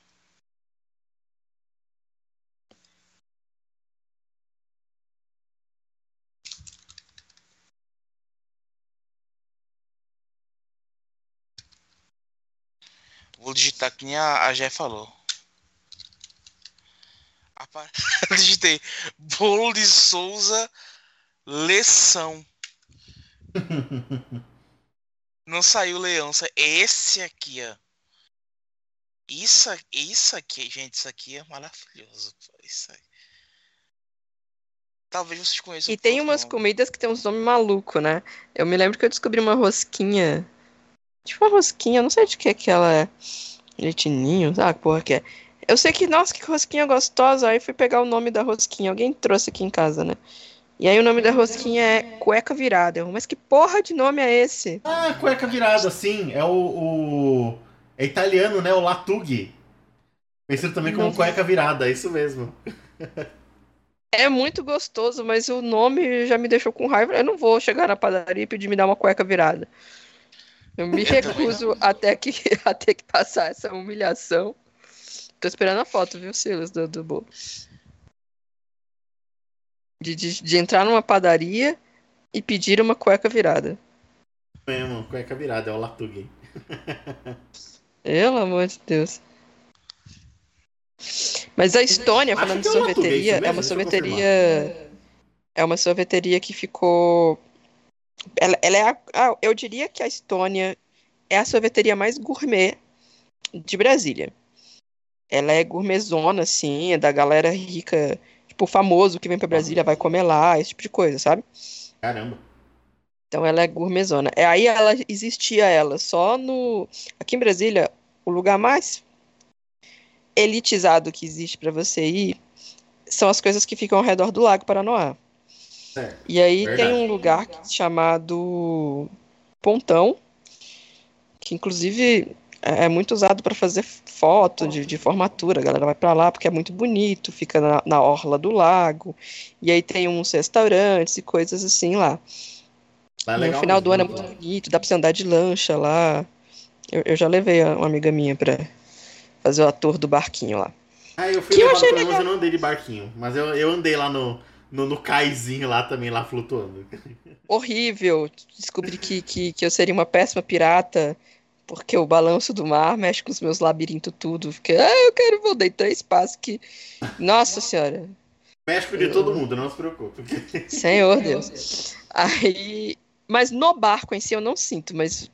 Vou digitar que nem a, a Jé falou. Apa- Digitei bolo de Souza Leção. Não saiu leão, sa- esse aqui, ó. Isso, isso aqui, gente, isso aqui é maravilhoso. Isso aí. Talvez vocês conheçam. E tem umas nome. comidas que tem uns nomes malucos, né? Eu me lembro que eu descobri uma rosquinha. Tipo uma rosquinha, eu não sei de que que ela é. Leitinho, sabe que porra que é? Eu sei que, nossa, que rosquinha gostosa. Aí fui pegar o nome da rosquinha. Alguém trouxe aqui em casa, né? E aí o nome da rosquinha é cueca virada. Mas que porra de nome é esse? Ah, cueca virada, sim. É o. o- É italiano, né? O Latughi. Conhecido também como Não. cueca virada, é isso mesmo. É muito gostoso, mas o nome já me deixou com raiva. Eu não vou chegar na padaria e pedir me dar uma cueca virada. Eu me recuso até que, a ter que passar essa humilhação. Tô esperando a foto, viu, Silas, do, do bolo. De, de, de entrar numa padaria e pedir uma cueca virada. Mesmo, cueca virada, é o Latugay. Pelo amor de Deus. Mas a Estônia, Acho falando de é sorveteria, é mesmo, uma sorveteria. É uma sorveteria que ficou. Ela, ela é a, ah, eu diria que a Estônia é a sorveteria mais gourmet de Brasília. Ela é gourmetzona, assim, é da galera rica, tipo, famoso que vem pra Brasília, vai comer lá, esse tipo de coisa, sabe? Caramba. Então ela é gourmetzona. É, aí ela existia ela só no. Aqui em Brasília, o lugar mais elitizado que existe pra você ir são as coisas que ficam ao redor do Lago Paranoá. E aí Verdade. tem um lugar chamado Pontão, que inclusive é é muito usado para fazer foto de, de formatura. A galera vai para lá porque é muito bonito, fica na, na orla do lago. E aí tem uns restaurantes e coisas assim lá. Lá é no final do ano é muito bonito, dá pra você andar de lancha lá. Eu, eu já levei uma amiga minha pra fazer o tour do barquinho lá. Ah, eu fui Que eu levado achei pra legal. eu não andei de barquinho. Mas eu, eu andei lá no, no, no caizinho lá também, lá flutuando. Horrível. Descobri que, que, que eu seria uma péssima pirata, porque o balanço do mar mexe com os meus labirintos tudo. Fiquei, ah, eu quero, vou deitar espaço que. Nossa senhora. México de todo mundo, não se preocupe. Senhor Deus. Aí. Mas no barco em si eu não sinto, mas.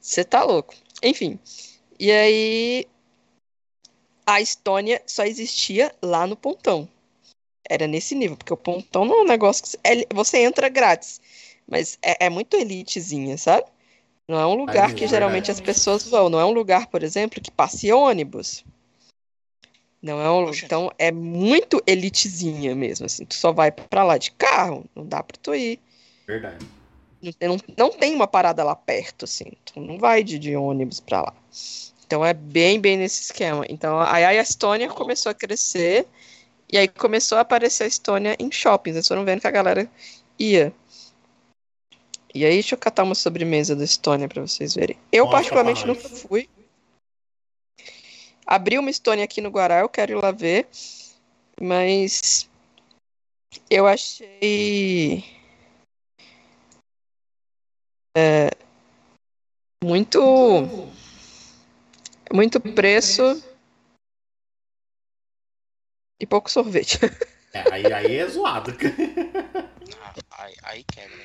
Você tá louco. Enfim. E aí. A Estônia só existia lá no pontão. Era nesse nível, porque o pontão não é um negócio que. é- você entra grátis. Mas é, é muito elitezinha, sabe? Não é um lugar é que geralmente as pessoas vão. Não é um lugar, por exemplo, que passe ônibus. Não é um, então é muito elitezinha mesmo, assim. Tu só vai pra lá de carro, não dá pra tu ir. Verdade. Não, tem- não, não tem uma parada lá perto, assim. Tu não vai de, de ônibus pra lá. Então é bem, bem nesse esquema. Então aí a Estônia começou a crescer e aí começou a aparecer a Estônia em shoppings. Eles foram vendo que a galera ia. E aí, deixa eu catar uma sobremesa da Estônia pra vocês verem. Eu, Mostra particularmente, nunca fui. Abri uma Estônia aqui no Guará, eu quero ir lá ver. Mas eu achei é, muito muito preço e pouco sorvete. É, aí, aí é zoado. Ah, Aí, aí quebra.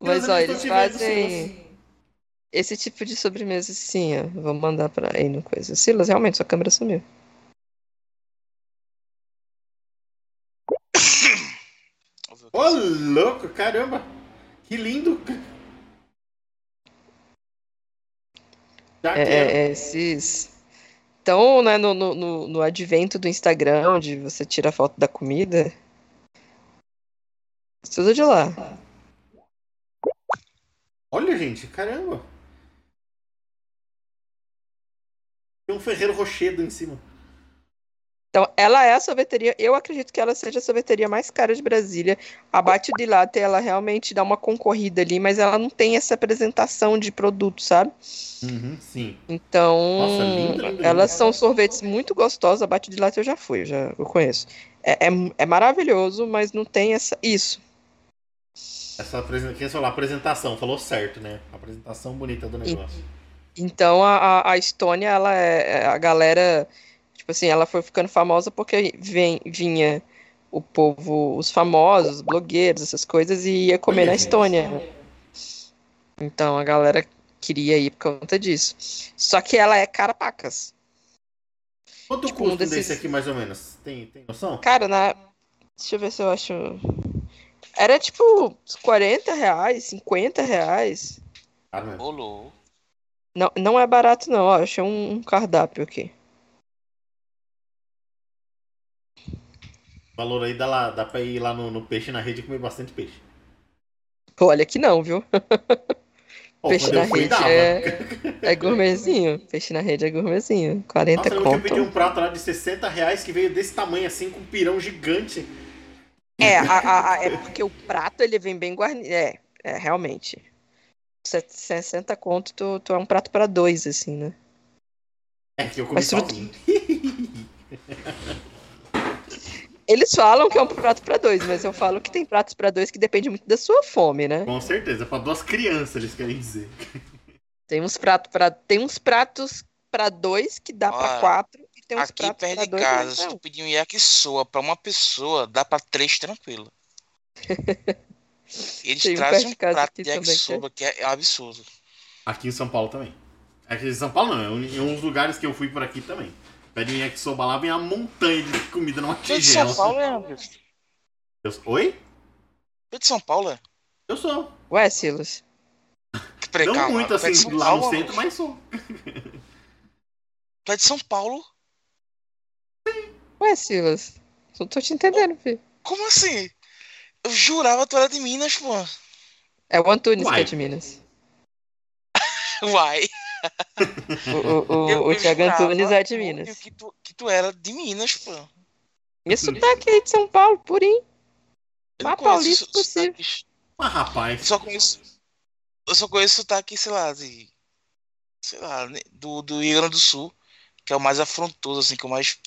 Mas ó, eles fazem esse tipo de sobremesa assim, ó. Vou mandar pra aí no coisa. Silas, realmente, sua câmera sumiu. Ô, é louco, caramba. Que lindo. Já É, quero. é, é, esses. Então, né, no, no, no, advento do Instagram, onde você tira foto da comida. Tudo de lá. Olha, gente, caramba. Tem um Ferreiro Rochedo em cima. Então, ela é a sorveteria. Eu acredito que ela seja a sorveteria mais cara de Brasília. A Bate de Latte, ela realmente dá uma concorrida ali, mas ela não tem essa apresentação de produto, sabe? Uhum, sim. Então, Nossa, lindo, lindo, elas lindo. são sorvetes muito gostosos. A Bate de Latte eu já fui, eu já eu conheço. É, é, é maravilhoso, mas não tem essa. Isso. Essa apresen- quem falou? Apresentação, falou certo, né? Apresentação bonita do negócio. Então a, a, a Estônia, ela é é a galera, tipo assim, ela foi ficando famosa porque vem, vinha o povo, os famosos, blogueiros, essas coisas, e ia comer Olha, na. Estônia. Então a galera queria ir por conta disso. Só que ela é cara pacas. Quanto Tipo, custa um desses- desse aqui, mais ou menos? Tem, tem noção? Cara, na. Deixa eu ver se eu acho. Era tipo uns 40 reais, 50 reais. Caramba. Rolou. Não, não é barato, não. Ó, achei um, um cardápio aqui. Valor aí dá, lá, dá pra ir lá no, no peixe na rede e comer bastante peixe. Olha que não, viu? Pô, Peixe na rede dava. é, é gourmetzinho. Peixe na rede é gourmetzinho. 40 Nossa, que eu conto. pedi um prato lá de 60 reais que veio desse tamanho assim, com um pirão gigante. É, a- a- é porque o prato ele vem bem guarnido. É, é, realmente. Se- 60 conto, tu, tu é um prato pra dois, assim, né? É que eu comi Mas. Eles falam que é um prato pra dois, mas eu falo que tem pratos pra dois que depende muito da sua fome, né? Com certeza, pra duas crianças eles querem dizer. Tem uns pratos para tem uns pratos pra dois que dá pra Olha, quatro e tem uns Aqui pratos perto pra de dois casa, se tu pedir um yakisoa pra uma pessoa, dá pra três tranquilo. Eles Tem trazem um prato de também, que é- yakisoba que é, é um absurdo. Aqui em São Paulo também. Aqui em São Paulo não, em uns lugares que eu fui por aqui também. Pede um yakisoba lá, vem uma montanha de comida numa Tu é de tigela. São Paulo, é, Andrews? Eu- Oi? Tu é de São Paulo, é? Eu sou. Ué, Silas. Não muito é de assim São lá Paulo, no centro, mas sou. Tu é de São Paulo? Ué, Silas. Não tô te entendendo, filho. Como assim? Eu jurava que tu era de Minas, pô. É o Antunes que é de Minas. Uai. O, o, o, Eu- o eu Thiago Antunes é de Minas. Que tu, que tu era de Minas, pô. E esse sotaque aí de São Paulo, purinho. Mais conheço paulista possível. sotaques- Mas rapaz, Eu só conheço. Eu só conheço sotaque, sei lá, de. Sei lá, né, do, do Rio Grande do Sul, que é o mais afrontoso, assim, que é o mais.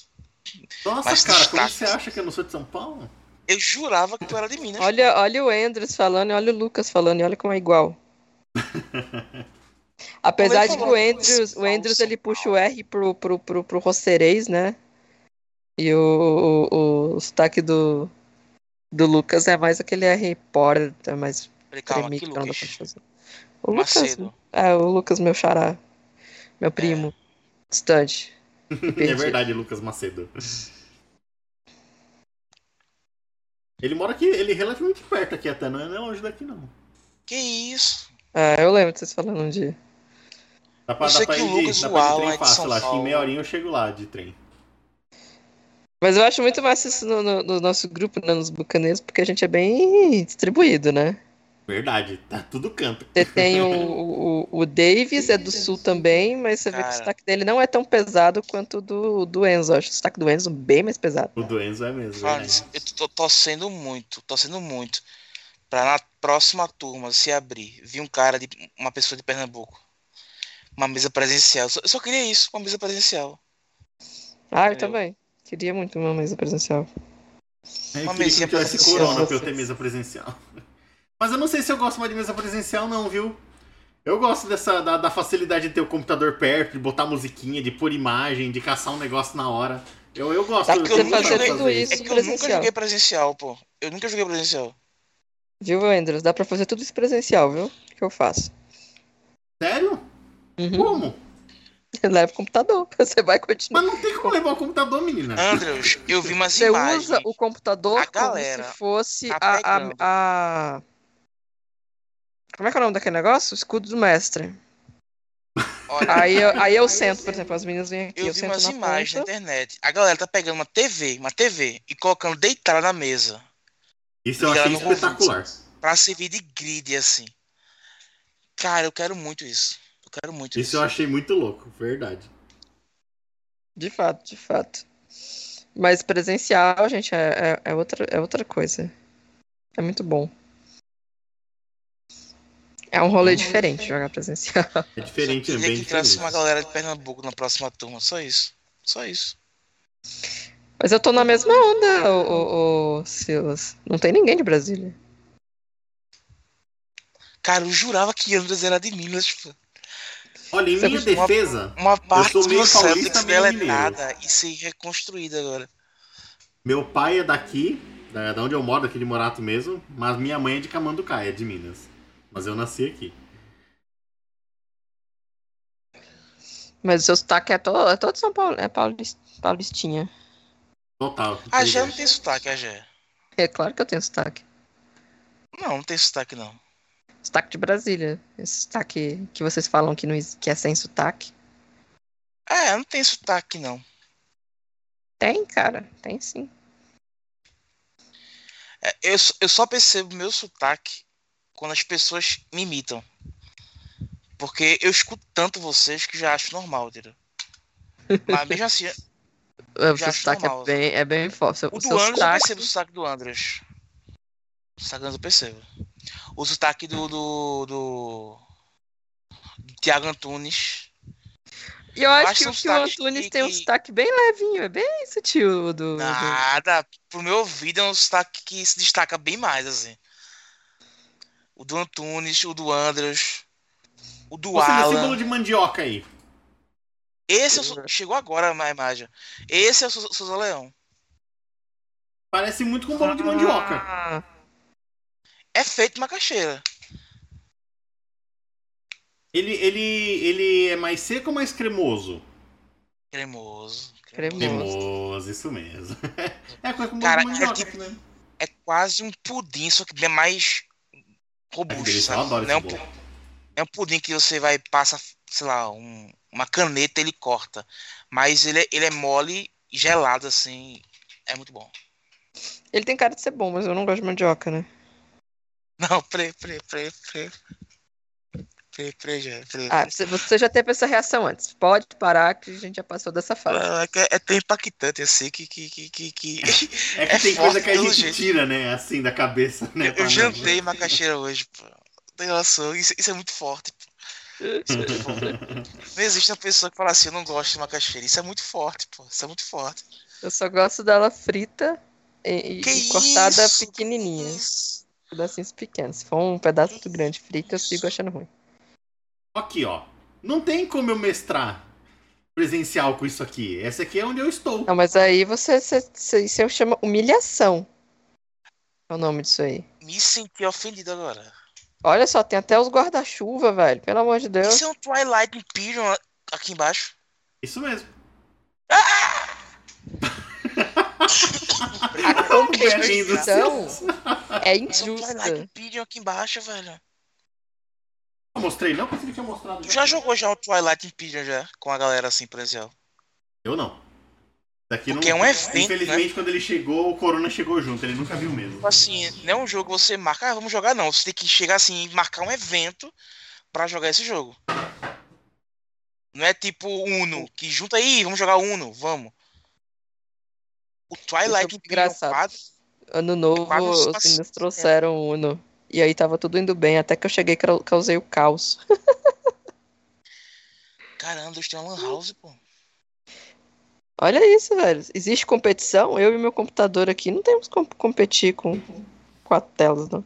nossa mas cara, como destaque. você acha que eu não sou de São Paulo? Eu jurava que tu era de Minas. Olha, olha o Andrews falando olha o Lucas falando e olha como é igual. Apesar de que o falou, Andrews, o Andrews ele puxa o R pro, pro, pro, pro rocerês, né? E o, o, o sotaque do, do Lucas é mais aquele R porta, é mais calma, tremido que que não dá pra Lucas. fazer. O Lucas, é, o Lucas, meu xará. Meu primo. Distante. é verdade, Lucas Macedo. Ele mora aqui, ele é relativamente perto aqui até, não é longe daqui não. Que isso? É, eu lembro de vocês falando um dia. Dá pra, Eu dá sei pra que ir o de, Lucas dá o pra ir de Alan trem é de fácil São lá, acho que em meia horinha eu chego lá de trem. Mas eu acho muito massa isso no, no- no nosso grupo, né, nos bucaneiros, porque a gente é bem distribuído, né? Verdade, tá tudo canto. Você tem o, o, o Davis, é do sul também, mas você vê que o Cara. sotaque dele não é tão pesado quanto o do, do Enzo. Eu acho o sotaque do Enzo bem mais pesado. O do Enzo é mesmo. Nisso, eu tô torcendo muito, torcendo muito. Pra na próxima turma se abrir, vir um cara de. uma pessoa de Pernambuco. Uma mesa presencial. Eu só, eu queria isso, uma mesa presencial. Ah, eu Entendeu? também. Queria muito uma mesa presencial. Eu Uma mesinha que tivesse presencial. corona pra eu ter mesa presencial. Mas eu não sei se eu gosto mais de mesa presencial, não, viu? Eu gosto dessa da, da facilidade de ter o computador perto, de botar musiquinha, de pôr imagem, de caçar um negócio na hora. Eu, eu gosto. Dá eu de tudo isso. É que eu nunca joguei presencial, pô. Eu nunca joguei presencial. Viu, Andrews? Dá pra fazer tudo isso presencial, viu? O que eu faço? Sério? Uhum. Como? Leva o computador. Você vai continuar. Mas não tem como levar o computador, menina. Andrews, eu vi umas Você imagens. usa o computador A como galera se fosse tá a, a, a- Como é que é o nome daquele negócio? Escudo do mestre. Olha, Aí eu, aí eu sento, por exemplo, as meninas vêm aqui, eu, eu vi sento umas na imagens na internet. A galera tá pegando uma TV, uma TV, e colocando deitada na mesa. Isso eu achei convite. espetacular. Pra servir de grid, assim. Cara, eu quero muito isso. Eu quero muito isso. Isso eu achei muito louco, verdade. De fato, de fato. Mas presencial, gente, é, é, é outra, é outra coisa. É muito bom. É um rolê diferente jogar presencial. É diferente, é Queria bem que diferente. uma galera de Pernambuco na próxima turma. Só isso. Só isso. Mas eu tô na mesma onda, ô, ô, ô, Silas. Não tem ninguém de Brasília. Cara, eu jurava que Andres era de Minas, pô. Olha, em Você minha defesa, Uma parte sou do meio que paulista, meio deletada e ser reconstruída agora. meu pai é daqui, da da onde eu moro, aqui de Morato mesmo, mas minha mãe é de Camanducaia, é de Minas. Mas eu nasci aqui. Mas o seu sotaque é todo, é todo São Paulo, é paulis- paulistinha. Total. A Gé não tem sotaque, a Gé. É claro que eu tenho sotaque. Não, não tem sotaque, não. Sotaque de Brasília. Esse sotaque que vocês falam que, não, que é sem sotaque. É, não tem sotaque, não. Tem, cara. Tem sim. É, eu, eu só percebo meu sotaque quando as pessoas me imitam. Porque eu escuto tanto vocês que já acho normal, entendeu? Mas mesmo assim, O Já sotaque normal, é bem, é bem forte. O o do Andres eu sotaque, percebo o sotaque do Andres. Sotaque eu percebo. O sotaque do. do. do, Tiago Antunes. E eu acho, acho que, que o- Antunes que- tem um que- sotaque bem levinho, é bem sutil do. do- Nada. Pro meu ouvido é um sotaque que se destaca bem mais, assim. O do Antunes, o do Andrews, o do Você Alan. símbolo de mandioca aí. Esse é o chegou agora na imagem. Esse é o Souza Leão. Parece muito com bolo de mandioca. Ah, É feito macaxeira. Ele, ele, ele é mais seco ou mais cremoso? Cremoso. Cremoso. Cremoso, isso mesmo. É coisa com bolo Cara, é mandioca. tipo- né? É quase um pudim, só que bem mais É robusto, delícia, eu sabe? adoro Não é, esse um, é um pudim que você vai, passa, sei lá, um- uma caneta ele corta. Mas ele, é- ele é mole e gelado, assim. É muito bom. Ele tem cara de ser bom, mas eu não gosto de mandioca, né? Não, pre, pre, pre, pre. Pre, pre, já, pre. Ah, você, já teve essa reação antes. Pode parar que a gente já passou dessa fase. Ah, é, é, é tão impactante assim que. que, que, que, que... É que É tem forte coisa que a gente jeito. tira, né? Assim, da cabeça, né? Eu, jantei macaxeira hoje, pô. Tem relação. Isso, isso é muito forte, pô. Isso é muito forte. Não existe uma pessoa que fala assim, eu não gosto de macaxeira. Isso é muito forte, pô. Isso é muito forte. Eu só gosto dela frita e, e- cortada isso? pequenininha. Isso. Pedacinhos pequenos. Se for um pedaço muito grande frito, eu sigo achando ruim. Aqui, ó. Não tem como eu mestrar presencial com isso aqui. Essa aqui é onde eu estou. Não, mas aí você, você, você, isso chama humilhação. É o nome disso aí. Me senti ofendido agora. Olha só, tem até os guarda-chuva, velho. Pelo amor de Deus. Isso é um Twilight Imperium aqui embaixo. Isso mesmo. A competição é Isso Twilight injusta. Imperium aqui embaixo, velho. Eu mostrei, não? Que tinha mostrado. Tu já jogou já o Twilight Imperium já? Com a galera assim, presencial? Eu não. Daqui Porque não... é um evento, Infelizmente, quando ele chegou, o Corona chegou junto. Ele nunca viu mesmo. Tipo assim, não é um jogo que você marca, ah, vamos jogar não. Você tem que chegar assim e marcar um evento pra jogar esse jogo. Não é tipo Uno, que junta aí, vamos jogar Uno, vamos. O Twilight é engraçado. 4, Ano novo, os meninos trouxeram o Uno. E aí tava tudo indo bem, até que eu cheguei e cau- causei o caos. caramba, eles têm uma lan house, pô. Olha isso, velho. Existe competição? Eu e meu computador aqui não temos como competir com quatro telas, não.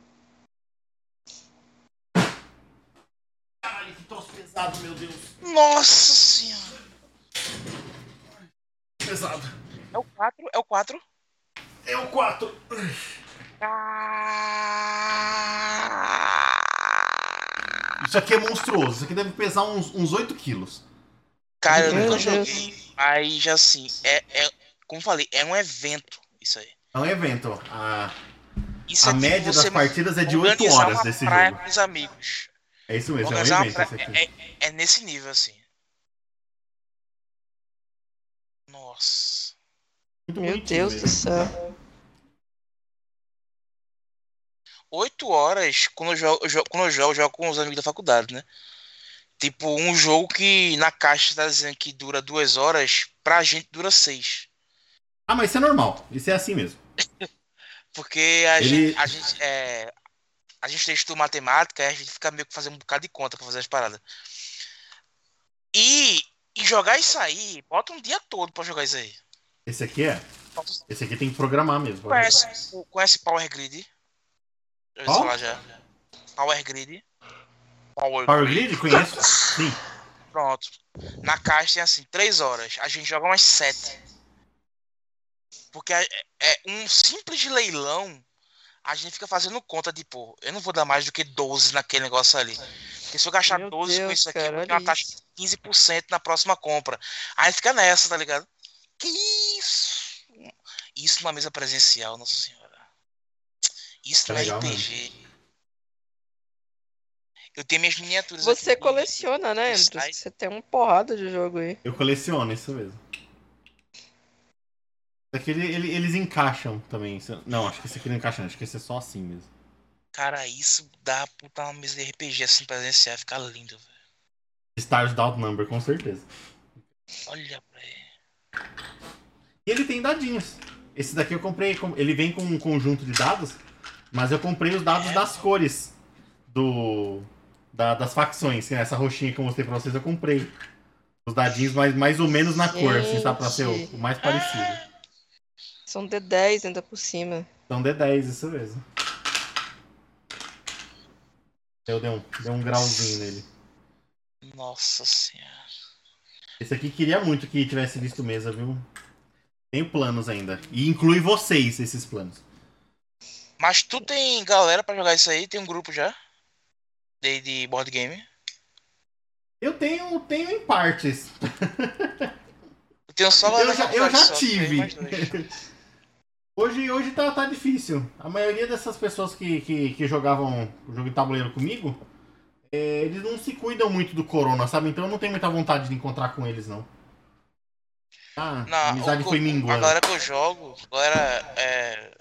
Caralho, que troço pesado, meu Deus. Nossa senhora. Pesado. É o 4, é o 4. É o 4. Isso aqui é monstruoso. Isso aqui deve pesar uns, uns 8 quilos. Cara, eu nunca joguei, mas assim, é, é, como eu falei, é um evento isso aí. É um evento. A, Isso a é média das partidas é de 8 organizar horas uma desse praia jogo. com os amigos. É isso mesmo, é um Organizar evento praia, esse aqui. é, é nesse nível, assim. Nossa. Muito Meu Deus mesmo. do céu. Oito horas, quando eu, jogo, eu jogo- quando eu jogo, eu jogo com os amigos da faculdade, né? Tipo, um jogo que na caixa tá dizendo que dura duas horas, pra gente dura seis. Ah, mas isso é normal. Isso é assim mesmo. Porque a Ele- gente, a gente, é, a gente estuda matemática e a gente fica meio que fazendo um bocado de conta pra fazer as paradas. E, e jogar isso aí, bota um dia todo pra jogar isso aí. Esse aqui é. Esse aqui tem que programar mesmo. Conhece, conhece Power Grid? Qual? falar já? Power Grid. Power, Power Grid? Conheço? Sim. Pronto. Na caixa tem assim, três horas. A gente joga umas sete. Porque é, é um simples leilão. A gente fica fazendo conta de, pô, eu não vou dar mais do que 12 naquele negócio ali. Porque se eu gastar Meu 12 com Deus, isso aqui, cara, eu vou ter uma taxa de 15% na próxima compra. Aí fica nessa, tá ligado? Que isso? Isso numa mesa presencial, nossa senhora. Isso no legal RPG. Eu tenho minhas miniaturas aqui Você de- coleciona, né, Andrew? Você tem uma porrada de jogo aí. Eu coleciono, isso mesmo. Aqui ele- ele- eles encaixam também. Não, acho que esse aqui não encaixa, não. Acho que esse é só assim mesmo. Cara, isso dá pra botar uma mesa de RPG assim presencial, fica lindo, velho. Stars Without Number, com certeza. Olha pra ele. E ele tem dadinhos. Esse daqui eu comprei. com- Ele vem com um conjunto de dados. Mas eu comprei os dados das cores do da- das facções. né? Essa roxinha que eu mostrei pra vocês, eu comprei. Os dadinhos mais, mais ou menos na cor, assim, sabe? Pra ser o, o mais parecido. São D10 ainda por cima. Então D10, isso mesmo. Eu dei um, dei um grauzinho nele. Nossa senhora. Esse aqui queria muito que tivesse visto mesa, viu? Tenho planos ainda. E inclui vocês, esses planos. Mas tu tem galera pra jogar isso aí? Tem um grupo já? De, de board game? Eu tenho, tenho em partes. Eu tenho só Eu já, eu já tive. Hoje, hoje tá, tá difícil. A maioria dessas pessoas que, que, que jogavam o jogo de tabuleiro comigo, é, eles não se cuidam muito do corona, sabe? Então eu não tenho muita vontade de encontrar com eles, não. Ah, a amizade o- foi A minguando. galera que eu jogo, a galera é,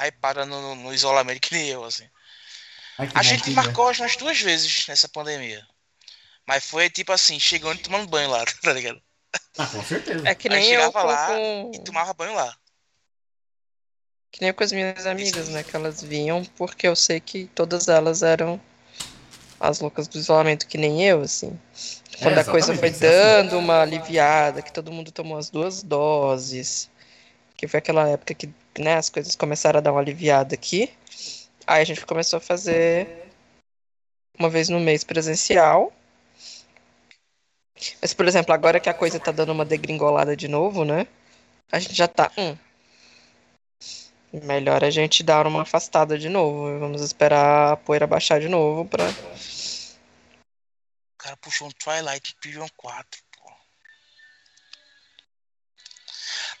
é hypada no, no isolamento que nem eu, assim. Ai, A gente marcou as umas duas vezes nessa pandemia. Mas foi tipo assim, chegando e tomando banho lá, tá ligado? Ah, com certeza. É que nem eu chegava com, lá com- E tomava banho lá. que nem com as minhas amigas, né? Que elas vinham porque eu sei que todas elas eram as loucas do isolamento, que nem eu, assim. Quando a coisa foi é assim. dando uma aliviada, que todo mundo tomou as duas doses, que foi aquela época que né, as coisas começaram a dar uma aliviada aqui. Aí a gente começou a fazer uma vez no mês presencial. Mas, por exemplo, agora que a coisa tá dando uma degringolada de novo, né? A gente já tá. Hum, melhor a gente dar uma afastada de novo. Vamos esperar a poeira baixar de novo pra. O cara puxou um Twilight Imperium 4, pô.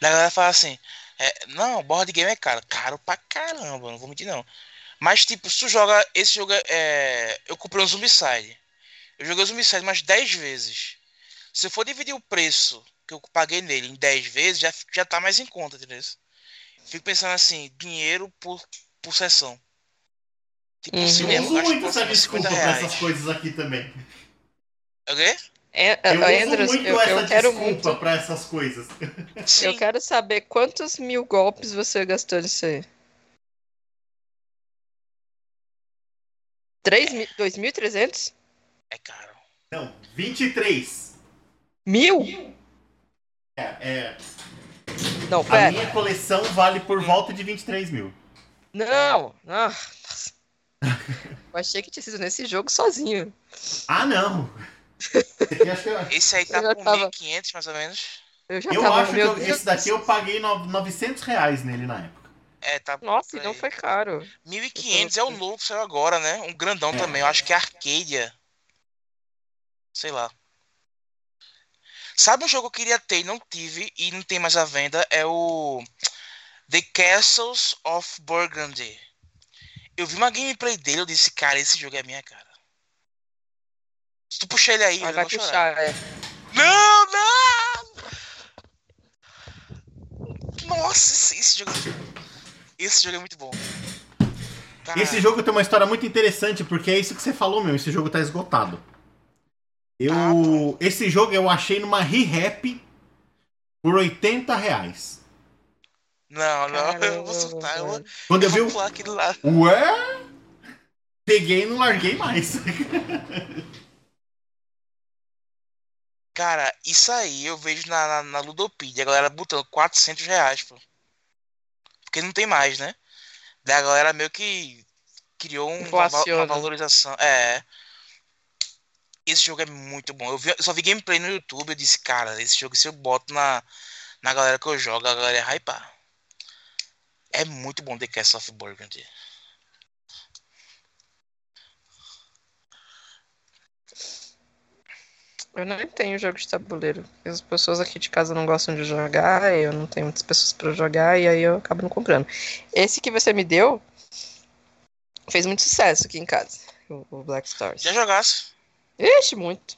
A galera fala assim, é, não, board game é caro. Caro pra caramba, não vou mentir não. Mas tipo, se tu joga, esse jogo é- é... Eu comprei um Zombicide. Eu joguei o Zombicide umas 10 vezes. Se eu for dividir o preço que eu paguei nele em 10 vezes, já, já tá mais em conta, entendeu? Fico pensando assim, dinheiro por, por sessão. Tipo, Uhum. um Eu cinema, uso muito essa desculpa 50 pra reais. essas coisas aqui também. Ok? É, Eu uso Andrews, muito eu, essa eu quero desculpa muito. pra essas coisas. Sim. Eu quero saber quantos mil golpes você gastou nisso aí. 3 mil, 2.300? É caro. Não, 23. Mil? É, é, Não, a pera. minha coleção vale por volta de 23 mil. Não, não. Nossa. Eu achei que tinha sido nesse jogo sozinho. Ah, não! Esse aqui acho que eu- Esse aí tá por tava- 1.500 mais ou menos. Eu já Eu tava, acho que meu eu- esse daqui eu paguei no- 900 reais nele na época. É, tá. Nossa, e não foi caro. 1.500 é o novo que saiu agora, né? Um grandão É. também. Eu acho que é Arcadia. Sei lá. Sabe um jogo que eu queria ter e não tive e não tem mais à venda? É o The Castles of Burgundy. Eu vi uma gameplay dele, eu disse, cara, esse jogo é minha cara. Se tu puxar ele aí, eu vai puxar, é. Não, não! Nossa, esse, esse jogo é muito bom. Esse jogo é muito bom. Cara, Esse jogo tem uma história muito interessante, porque é isso que você falou, meu. Esse jogo tá esgotado. Eu. Ah, esse jogo eu achei numa re-rap por 80 reais. Não, não, eu vou soltar. Eu vou, Quando eu eu vi vou o. pular aquilo lá. Ué? Peguei e não larguei mais. Cara, isso aí eu vejo na, na, na Ludopedia, a galera botando 400 reais, pô. Porque não tem mais, né? Daí a galera meio que criou um- uma, uma valorização. É. Esse jogo é muito bom. Eu, vi- eu só vi gameplay no YouTube, eu disse, cara, esse jogo se eu boto na, na galera que eu jogo, a galera é hypar. É muito bom The Castle of Burgundy. Eu não tenho jogo de tabuleiro. As pessoas aqui de casa não gostam de jogar, eu não tenho muitas pessoas pra jogar, e aí eu acabo não comprando. Esse que você me deu fez muito sucesso aqui em casa, o, o Black Stars. Já jogasse? Ixi, muito.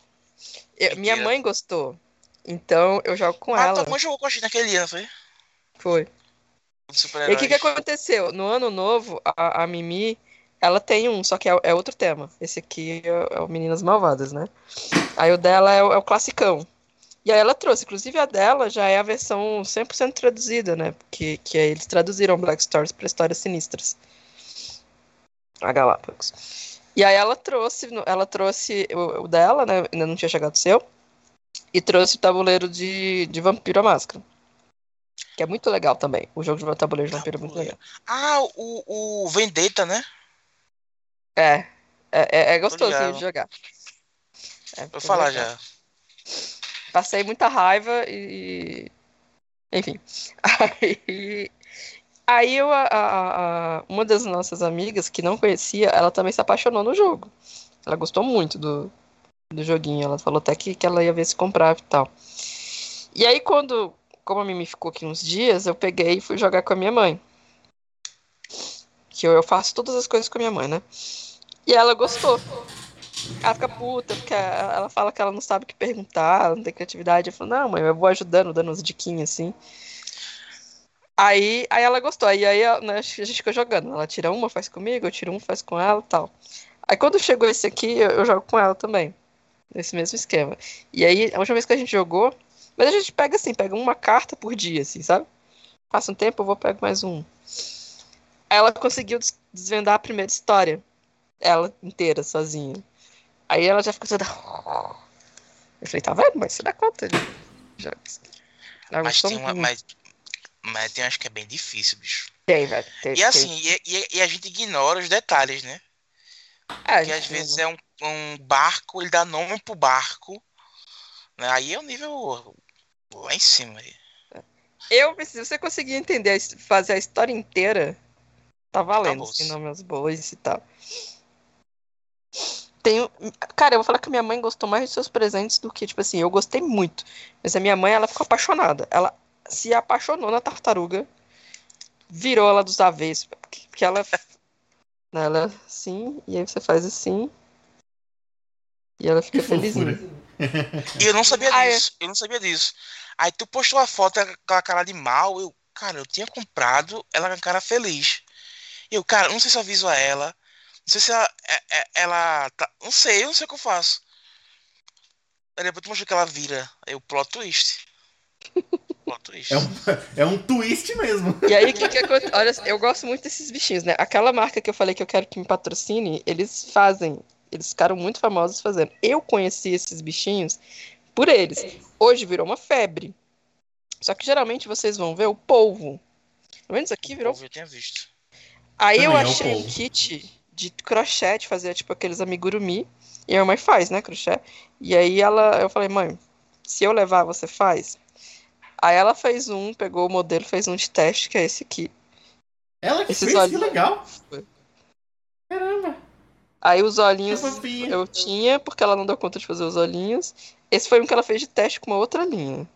Eu- minha mãe gostou, então eu jogo com Mas ela. tua mãe jogou com a gente naquele ano, foi? Foi. E o que, que aconteceu? No ano novo, a, a Mimi, ela tem um, só que é, é outro tema. Esse aqui é, é o Meninas Malvadas, né? Aí o dela é o, é o classicão. E aí ela trouxe, inclusive a dela já é a versão 100% traduzida, né? Que, que aí eles traduziram Black Stories para histórias sinistras. A Galápagos. E aí ela trouxe, ela trouxe o, o dela, né? Ainda não tinha chegado o seu. E trouxe o tabuleiro de, de Vampiro à Máscara. Que é muito legal também. O jogo de tabuleiro de vampiro é muito legal. Ah, o, o Vendetta, né? É. É, é, é gostosinho de jogar. É, Vou falar legal. já. Passei muita raiva e. Enfim. Aí. Aí eu, a, a, a, uma das nossas amigas que não conhecia, ela também se apaixonou no jogo. Ela gostou muito do, do joguinho. Ela falou até que, que ela ia ver se comprava e tal. E aí, quando, como a Mimi ficou aqui uns dias, eu peguei e fui jogar com a minha mãe. Que eu, eu faço todas as coisas com a minha mãe, né? E ela gostou. Ela fica puta, porque ela fala que ela não sabe o que perguntar, não tem criatividade. Eu falo, não, mãe, eu vou ajudando, dando umas diquinhas assim. Aí, aí ela gostou, aí, aí né, a gente ficou jogando. Ela tira uma, faz comigo, eu tiro um, faz com ela e tal. Aí quando chegou esse aqui, eu, eu, jogo com ela também. Nesse mesmo esquema. E aí, a última vez que a gente jogou. Mas a gente pega assim, pega uma carta por dia, assim, sabe? Passa um tempo, eu vou pegar mais um. Aí ela conseguiu desvendar a primeira história. Ela inteira, sozinha. Aí ela já ficou toda. Eu falei, tá vendo? Mas você dá conta. Já... Mas tem uma. Mas, mas tem, acho que é bem difícil, bicho. Tem, velho. e assim, e, e, e, a gente ignora os detalhes, né? É, Porque às vezes é um, um barco, ele dá nome pro barco. Né? Aí é o um nível lá em cima. Aí. Eu preciso, você conseguir entender, fazer a história inteira, tá valendo, tá assim, nomes boas e tal. Tenho, cara, eu vou falar que minha mãe gostou mais dos seus presentes do que, tipo assim, eu gostei muito. Mas a minha mãe, ela ficou apaixonada. Ela se apaixonou na tartaruga, virou ela dos avessos, porque ela ela assim, e aí você faz assim, e ela fica felizinha. E eu não sabia ah, é. disso, é. eu não sabia disso. Aí tu postou a foto com a cara de mal, eu, cara, eu tinha comprado ela com a cara feliz. Eu, cara, não sei se eu aviso a ela, não sei se ela, é, é, ela tá, não sei, eu não sei o que eu faço. Aí depois tu mostrou que ela vira, aí o plot twist. plot twist. É um, é um twist mesmo. E aí, o que que acontece? Olha, eu gosto muito desses bichinhos, né? Aquela marca que eu falei que eu quero que me patrocine, eles fazem eles ficaram muito famosos fazendo. Eu conheci esses bichinhos por eles. Hoje virou uma febre. Só que geralmente vocês vão ver o polvo. Pelo menos aqui virou. eu tinha visto. Aí Também eu é achei um kit de crochê, de fazer tipo aqueles amigurumi. E a mãe faz, né, crochê. E aí ela, eu falei, mãe, se eu levar, você faz? Aí ela fez um, pegou o modelo, fez um de teste, que é esse aqui. Ela que Esses fez, olhinhos... que legal. Caramba. Aí os olhinhos eu tinha, porque ela não deu conta de fazer os olhinhos. Esse foi um que ela fez de teste com uma outra linha.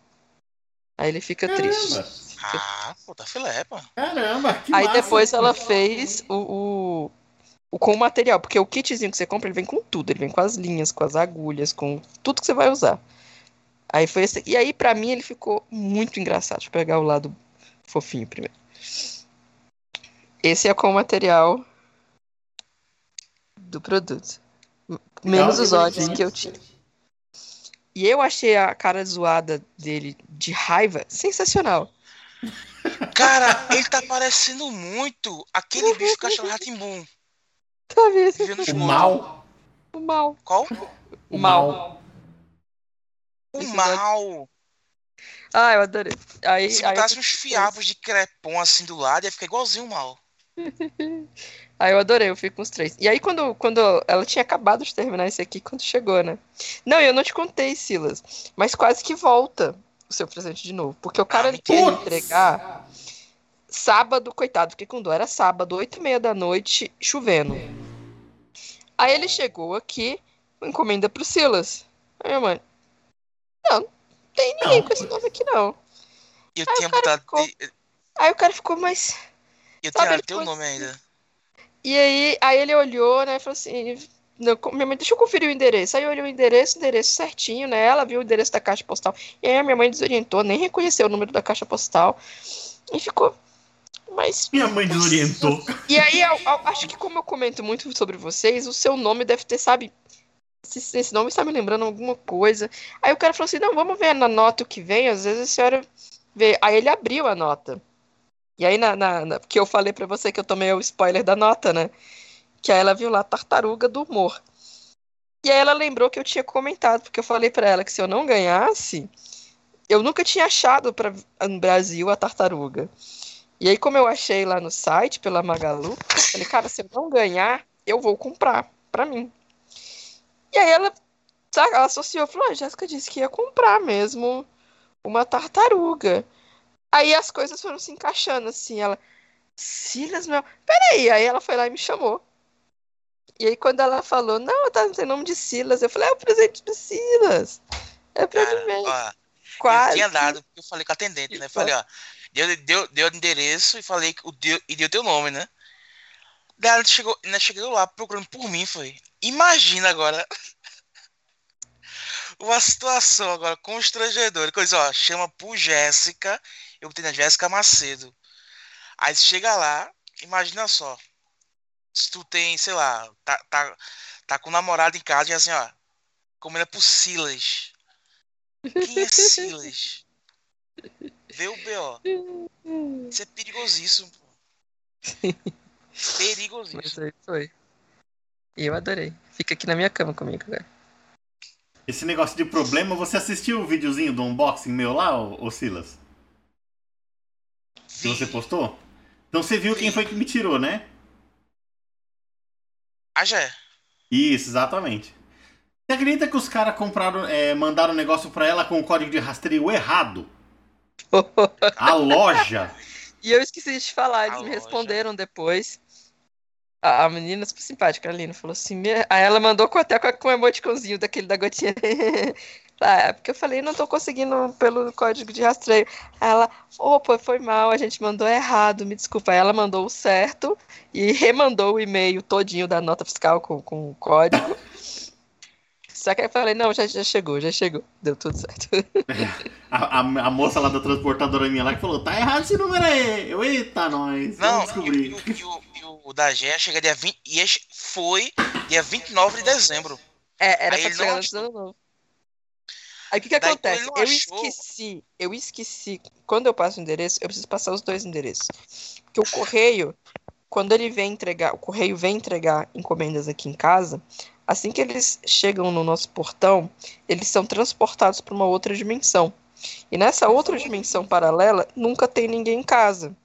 Aí ele fica Caramba. triste. Ah, pô, tá filé, pô. Caramba, que Aí massa, depois ela fez o, o, o, com o material, porque o kitzinho que você compra, ele vem com tudo. Ele vem com as linhas, com as agulhas, com tudo que você vai usar. Aí foi esse. E aí, para mim, ele ficou muito engraçado. Deixa eu pegar o lado fofinho primeiro. Esse é com o material do produto. Menos os olhos que eu tinha. E eu achei a cara zoada dele de raiva sensacional. Cara, ele tá parecendo muito aquele bicho cachorro ratimbum. Tá vendo? O mal. O mal. Qual? O mal. O mal. Ah, eu adorei. Aí, Se aí botasse uns fiapos de crepom assim do lado, ia ficar igualzinho o mal. Aí eu adorei, eu fico com os três. E aí, quando, quando ela tinha acabado de terminar esse aqui, quando chegou, né? Não, eu não te contei, Silas, mas quase que volta o seu presente de novo. Porque o cara ah, queria entregar sábado, coitado, fiquei com dó. Era sábado, oito e meia da noite, chovendo. Aí ele chegou aqui, encomenda pro Silas. Aí minha mãe, não, não tem ninguém não. com esse nome aqui, não. Eu aí tinha botado. Ficou... Aí o cara ficou mais. Eu tinha teu nome assim. ainda. E aí, aí ele olhou, né, e falou assim, não, minha mãe, deixa eu conferir o endereço. Aí eu olhei o endereço, o endereço certinho, né? Ela viu o endereço da caixa postal. E aí a minha mãe desorientou, nem reconheceu o número da caixa postal. E ficou. Mas. Minha mãe desorientou. E aí, eu, eu, acho que como eu comento muito sobre vocês, o seu nome deve ter, sabe? Esse, esse nome está me lembrando alguma coisa. Aí o cara falou assim: não, vamos ver na nota o que vem. Às vezes a senhora vê. Aí ele abriu a nota. E aí, na, na, na, porque eu falei para você que eu tomei o spoiler da nota, né? Que aí ela viu lá Tartaruga do Humor. E aí ela lembrou que eu tinha comentado, porque eu falei para ela que se eu não ganhasse, eu nunca tinha achado para no Brasil a tartaruga. E aí, como eu achei lá no site, pela Magalu, falei, cara, se eu não ganhar, eu vou comprar para mim. E aí ela, sabe, ela associou, falou, a Jéssica disse que ia comprar mesmo uma tartaruga. Aí as coisas foram se encaixando, assim, ela, Silas, meu, peraí, aí ela foi lá e me chamou. E aí quando ela falou, não, tá, não tem nome de Silas, eu falei, é o presente de Silas. É pra Cara, mim mesmo. ó, Quase. Eu tinha dado, porque eu falei com a atendente, né? Falei, ó, deu, deu, deu o endereço e falei o deu, e deu teu nome, né? Daí ela chegou, né, chegou lá procurando por mim, foi. Imagina agora. Uma situação agora constrangedora. Coisa, ó, chama por Jéssica. Eu botei na Jéssica Macedo. Aí você chega lá, imagina só. Se tu tem, sei lá, tá, tá, tá com um namorado em casa e assim, ó, comendo por Silas. Quem é Silas? Vê o B.O. Isso é perigosíssimo. pô. Mas Perigosíssimo. aí foi. E eu adorei. Fica aqui na minha cama comigo, velho. Esse negócio de problema, você assistiu o videozinho do unboxing meu lá, ô, ô Silas? Que você postou? Então você viu quem foi que me tirou, né? Ah, já é. Isso, exatamente. Você acredita que os caras compraram, é, mandaram um negócio pra ela com o código de rastreio errado? A loja. E eu esqueci de te falar, eles A me loja. responderam depois. A, a menina super simpática, a Aline, falou assim. "Me-" Aí ela mandou com, até com, com um emoticonzinho daquele da gotinha. Ah, é porque eu falei, não tô conseguindo pelo código de rastreio. Aí ela, opa, foi mal, a gente mandou errado, me desculpa. Aí ela mandou o certo e remandou o e-mail todinho da nota fiscal com, com o código. Só que aí eu falei, não, já, já chegou, já chegou. Deu tudo certo. A, a- a moça lá da transportadora minha lá que falou, tá errado esse número aí. Eu, eita, nós. Não, Vamos e, e e o da GEA chega dia 20. E foi dia 29 de dezembro. É, era Aí pra chegar antes do ano novo. Aí o que que Daí, acontece? Eu achou- esqueci, eu esqueci. Quando eu passo o endereço, eu preciso passar os dois endereços. Porque o correio, quando ele vem entregar, o correio vem entregar encomendas aqui em casa, assim que eles chegam no nosso portão, eles são transportados para uma outra dimensão. E nessa outra dimensão paralela, nunca tem ninguém em casa.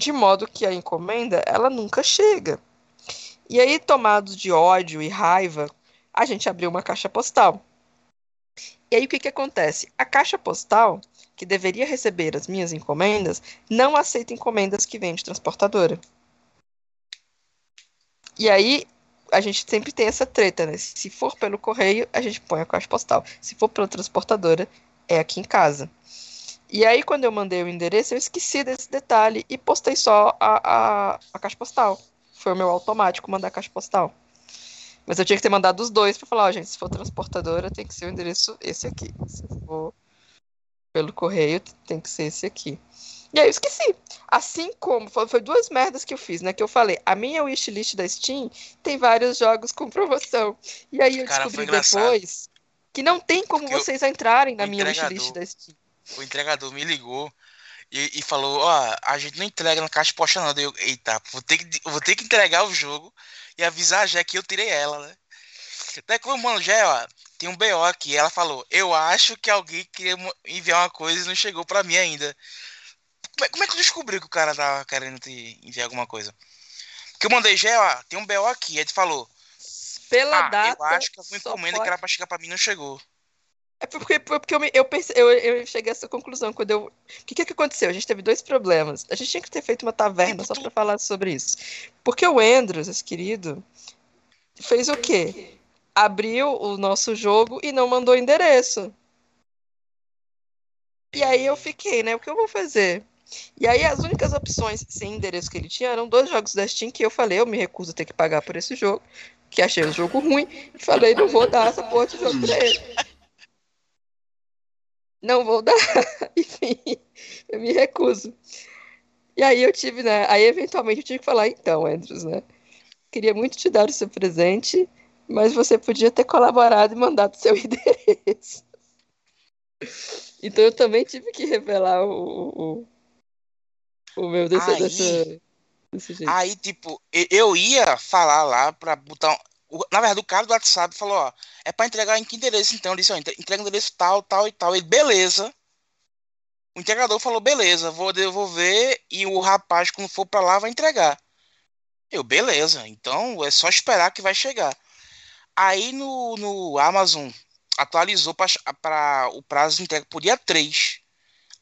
De modo que a encomenda, ela nunca chega. E aí, tomados de ódio e raiva, a gente abriu uma caixa postal. E aí o que, que acontece? A caixa postal, que deveria receber as minhas encomendas, não aceita encomendas que vêm de transportadora. E aí a gente sempre tem essa treta, né? Se for pelo correio, a gente põe a caixa postal. Se for pela transportadora, é aqui em casa. E aí, quando eu mandei o endereço, eu esqueci desse detalhe e postei só a, a, a caixa postal. Foi o meu automático mandar a caixa postal. Mas eu tinha que ter mandado os dois pra falar, ó, gente, se for transportadora, tem que ser o endereço esse aqui. Se for pelo correio, tem que ser esse aqui. E aí eu esqueci. Assim como foi, foi duas merdas que eu fiz, né? Que eu falei, a minha wishlist da Steam tem vários jogos com promoção. E aí eu Cara, descobri depois que não tem como Porque eu- vocês entrarem na minha wishlist da Steam. O entregador me ligou e, e falou: Ó, a gente não entrega na caixa postal, não. Daí Eu, Eita, vou ter, que, vou ter que entregar o jogo e avisar a Jé que eu tirei ela, né? Daí, como, mano, Jé, ó, tem um BO aqui. Ela falou: Eu acho que alguém queria enviar uma coisa e não chegou pra mim ainda. Como é, como é que tu descobriu que o cara tava querendo te enviar alguma coisa? Porque eu mandei, Jé, ó, tem um BO aqui. Aí ele falou: Pela Ah, data. eu acho que alguma só encomenda pode- que era pra chegar pra mim não chegou. É porque, porque eu, me- eu, pense- eu, eu cheguei a essa conclusão quando eu. O que, que aconteceu? A gente teve dois problemas. A gente tinha que ter feito uma taverna só pra falar sobre isso. Porque o Andrews, esse querido, fez o quê? Abriu o nosso jogo e não mandou endereço. E aí eu fiquei, né? O que eu vou fazer? E aí as únicas opções sem endereço que ele tinha eram dois jogos da Steam que eu falei, eu me recuso a ter que pagar por esse jogo, que achei o jogo ruim, e falei, não vou dar essa porra de jogo pra ele. Não vou dar. Enfim, eu me recuso. E aí eu tive, né? Aí eventualmente eu tive que falar, então, Andrews, né? Queria muito te dar o seu presente, mas você podia ter colaborado e mandado seu endereço. Então eu também tive que revelar o, o, o meu dessa, Aí- dessa- Desse jeito. Aí, tipo, eu ia falar lá pra botar. O- Na verdade, o cara do WhatsApp falou, ó, é pra entregar em que endereço então? Eu disse, ó, entre- entrega no endereço tal, tal e tal. Ele, beleza. O entregador falou, beleza, vou devolver e o rapaz, quando for pra lá, vai entregar. Eu, beleza, então é só esperar que vai chegar. Aí no, no Amazon atualizou para o prazo de entrega pro dia 3.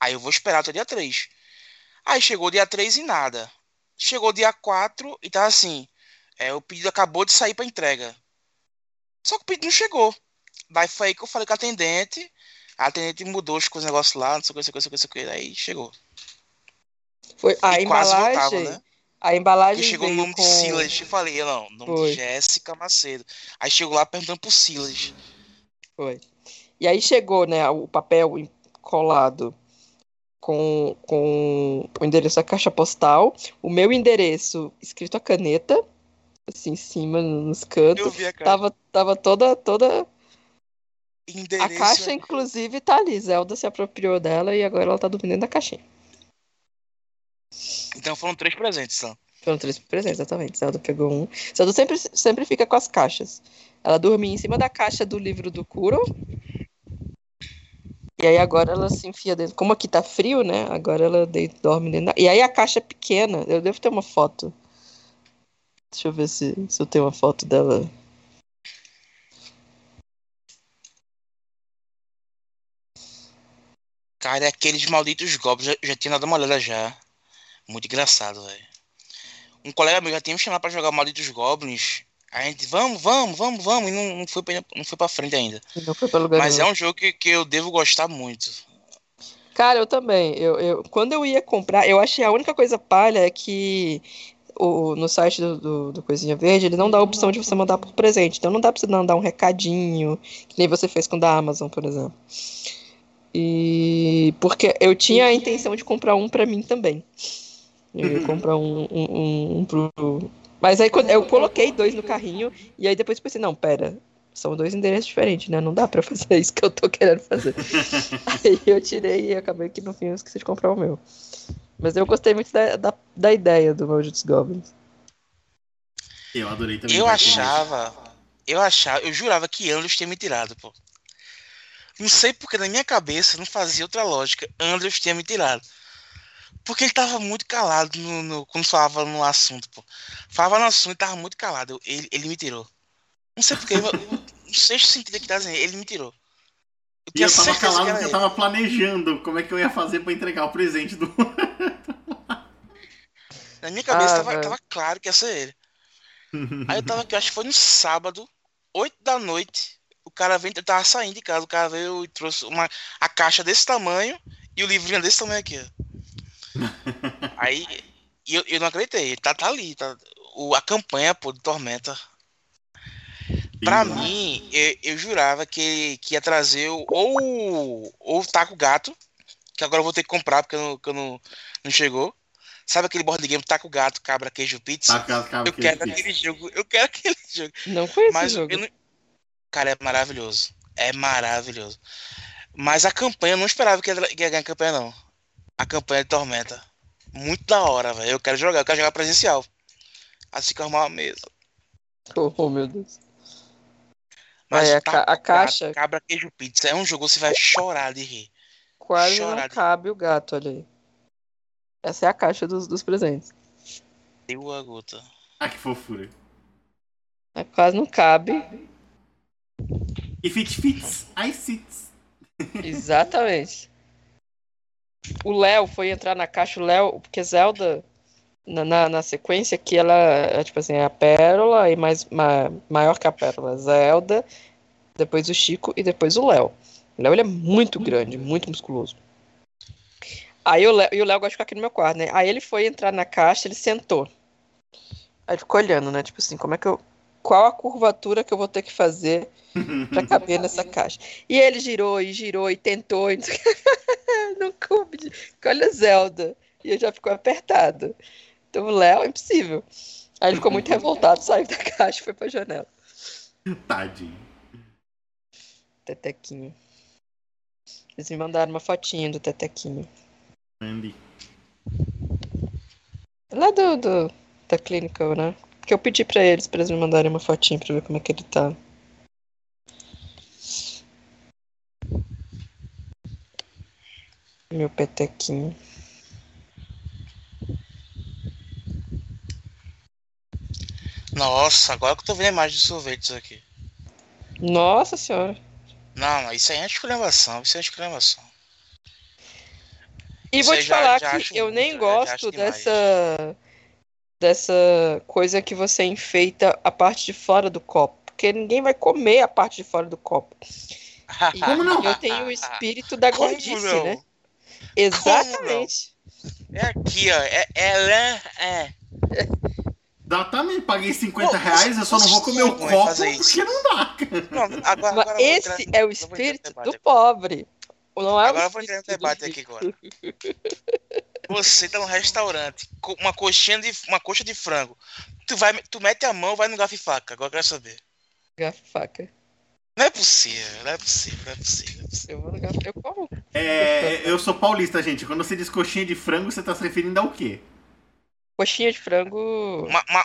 Aí eu vou esperar até o dia 3. Aí chegou dia 3 e nada. Chegou dia 4 e tá assim. É, o pedido acabou de sair para entrega. Só que o pedido não chegou. Daí foi aí que eu falei com a atendente. A atendente mudou os negócios lá, não sei o que, não sei o que, não sei o que. Aí chegou. Foi a e quase embalagem. voltava, né? A embalagem Porque chegou o nome com... de Silas. Eu falei, não, nome Foi. de Jéssica Macedo. Aí chegou lá perguntando pro Silas. Foi. E aí chegou, né, o papel colado com, com o endereço da caixa postal, o meu endereço escrito a caneta, assim, em cima, nos Eu cantos. vi a cara. Tava, tava toda, toda. A Endereço. caixa, inclusive, tá ali. Zelda se apropriou dela e agora ela tá dormindo dentro da caixinha. Então foram três presentes, então. Foram três presentes, exatamente. Zelda pegou um. Zelda sempre, sempre fica com as caixas. Ela dormia em cima da caixa do livro do Kuro. E aí agora ela se enfia dentro. Como aqui tá frio, né? Agora ela de- dorme dentro da... E aí a caixa é pequena. Eu devo ter uma foto. Deixa eu ver se, se eu tenho uma foto dela. Cara, é aqueles malditos goblins. Já, já tinha dado uma olhada já. Muito engraçado, velho. Um colega meu já tinha me chamado pra jogar Malditos Goblins. A gente, vamos, vamos, vamos, vamos. E não, não, foi, pra, não foi pra frente ainda. Não foi pra lugar Mas nenhum. é um jogo que, que eu devo gostar muito. Cara, eu também. Eu, eu, quando eu ia comprar, eu achei a única coisa palha é que o, no site do, do, do Coisinha Verde, ele não dá a opção de você mandar por presente. Então não dá pra você mandar um recadinho, que nem você fez com o da Amazon, por exemplo. E porque eu tinha a intenção de comprar um pra mim também. Eu ia comprar um, um, um, um pro. Mas aí quando eu coloquei dois no carrinho, e aí depois pensei, não, pera, são dois endereços diferentes, né? Não dá pra fazer isso que eu tô querendo fazer. Aí eu tirei e acabei que no fim eu esqueci de comprar o meu. Mas eu gostei muito da, da, da ideia do Malditos Goblins. Eu adorei também. Eu achava. Eu achava, eu jurava que Andrews tinha me tirado, pô. Não sei porque na minha cabeça não fazia outra lógica. Andrews tinha me tirado. Porque ele tava muito calado no, no- quando falava no assunto, pô. Falava no assunto e tava muito calado. Eu- Ele, ele me tirou. Não sei porque. Não sei se sentido que tá dizendo. Ele me tirou. Eu E eu tava que calado era porque eu tava planejando como é que eu ia fazer pra entregar o presente do. Na minha cabeça Ah, tava, tava claro que ia ser ele. Aí eu tava aqui, acho que foi no sábado, 8 da noite. O cara veio, eu tava saindo de casa, o cara veio e trouxe uma, a caixa desse tamanho e o livrinho desse tamanho aqui, ó. Aí, eu, eu não acreditei, tá, tá ali, tá, o, a campanha, pô, de Tormenta. Pra Sim, mim, eu, eu jurava que, que ia trazer o- ou, ou o Taco Gato, que agora eu vou ter que comprar porque eu não, que eu não, não chegou. Sabe aquele board game Taco Gato, Cabra, Queijo, Pizza? Tá, cara, cara, Eu que quero aquele jogo, eu quero aquele jogo. Não foi esse Mas jogo. eu não... Cara, é maravilhoso. É maravilhoso. Mas a campanha, eu não esperava que ia, que ia ganhar a campanha, não. A campanha de Tormenta. Muito da hora, velho. Eu quero jogar, eu quero jogar presencial. Assim que eu arrumar uma mesa. Oh, oh, meu Deus. Mas É, ca- a Gato, caixa- Cabra, Queijo, Pizza. É um jogo que você vai chorar de rir. Quase Chora não de- cabe o gato, olha aí. Essa é a caixa dos, dos presentes. Deu a gota. Ah, que fofura. É, Quase não cabe. If it fits, I sits. Exatamente. O Léo foi entrar na caixa, o Léo, porque Zelda, na, na, na sequência que ela é tipo assim, é a Pérola e mais ma- maior que a Pérola, Zelda, depois o Chico e depois o Léo. O Léo ele é muito grande, muito musculoso. Aí o Léo, e o Léo gosta de ficar aqui no meu quarto, né? Aí ele foi entrar na caixa, ele sentou. Aí ficou olhando, né? Tipo assim, como é que eu. Qual a curvatura que eu vou ter que fazer pra caber nessa caixa. E ele girou e girou e tentou. E... não o coube. Olha Zelda. E ele já ficou apertado. Então o Léo é impossível. Aí ele ficou muito revoltado, saiu da caixa e foi pra janela. Tadinho. Tetequinho. Eles me mandaram uma fotinha do Tetequinho. Andy. Lá do, do da clínica, né? Que eu pedi pra eles, pra eles me mandarem uma fotinha pra ver como é que ele tá. Meu petequinho. Nossa, agora que eu tô vendo a imagem de sorvetes aqui. Nossa senhora. Não, isso aí é exclamação, isso é exclamação. E Isso vou te já- falar já que eu muito, nem gosto demais. dessa dessa coisa que você enfeita a parte de fora do copo, porque ninguém vai comer a parte de fora do copo. E Como não? eu tenho o espírito da Como gordice, não? né? Exatamente. É aqui, ó. É, ela é. Dá também, paguei 50 Pô, reais, eu só não vou comer o copo porque não dá. Não, agora, agora eu vou esse entrar- é o espírito do pobre. Não é Agora eu vou entrar no debate aqui agora. Você tá num restaurante com uma coxinha de uma coxa de frango. Tu vai, tu mete a mão, vai no garfo e faca. Agora eu quero saber. Garfo e faca. Não é possível, não é possível, não é possível. não é possível. Eu vou no garfo. Eu como. É, eu sou paulista, gente. Quando você diz coxinha de frango, você tá se referindo ao quê? Coxinha de frango. Uma, uma,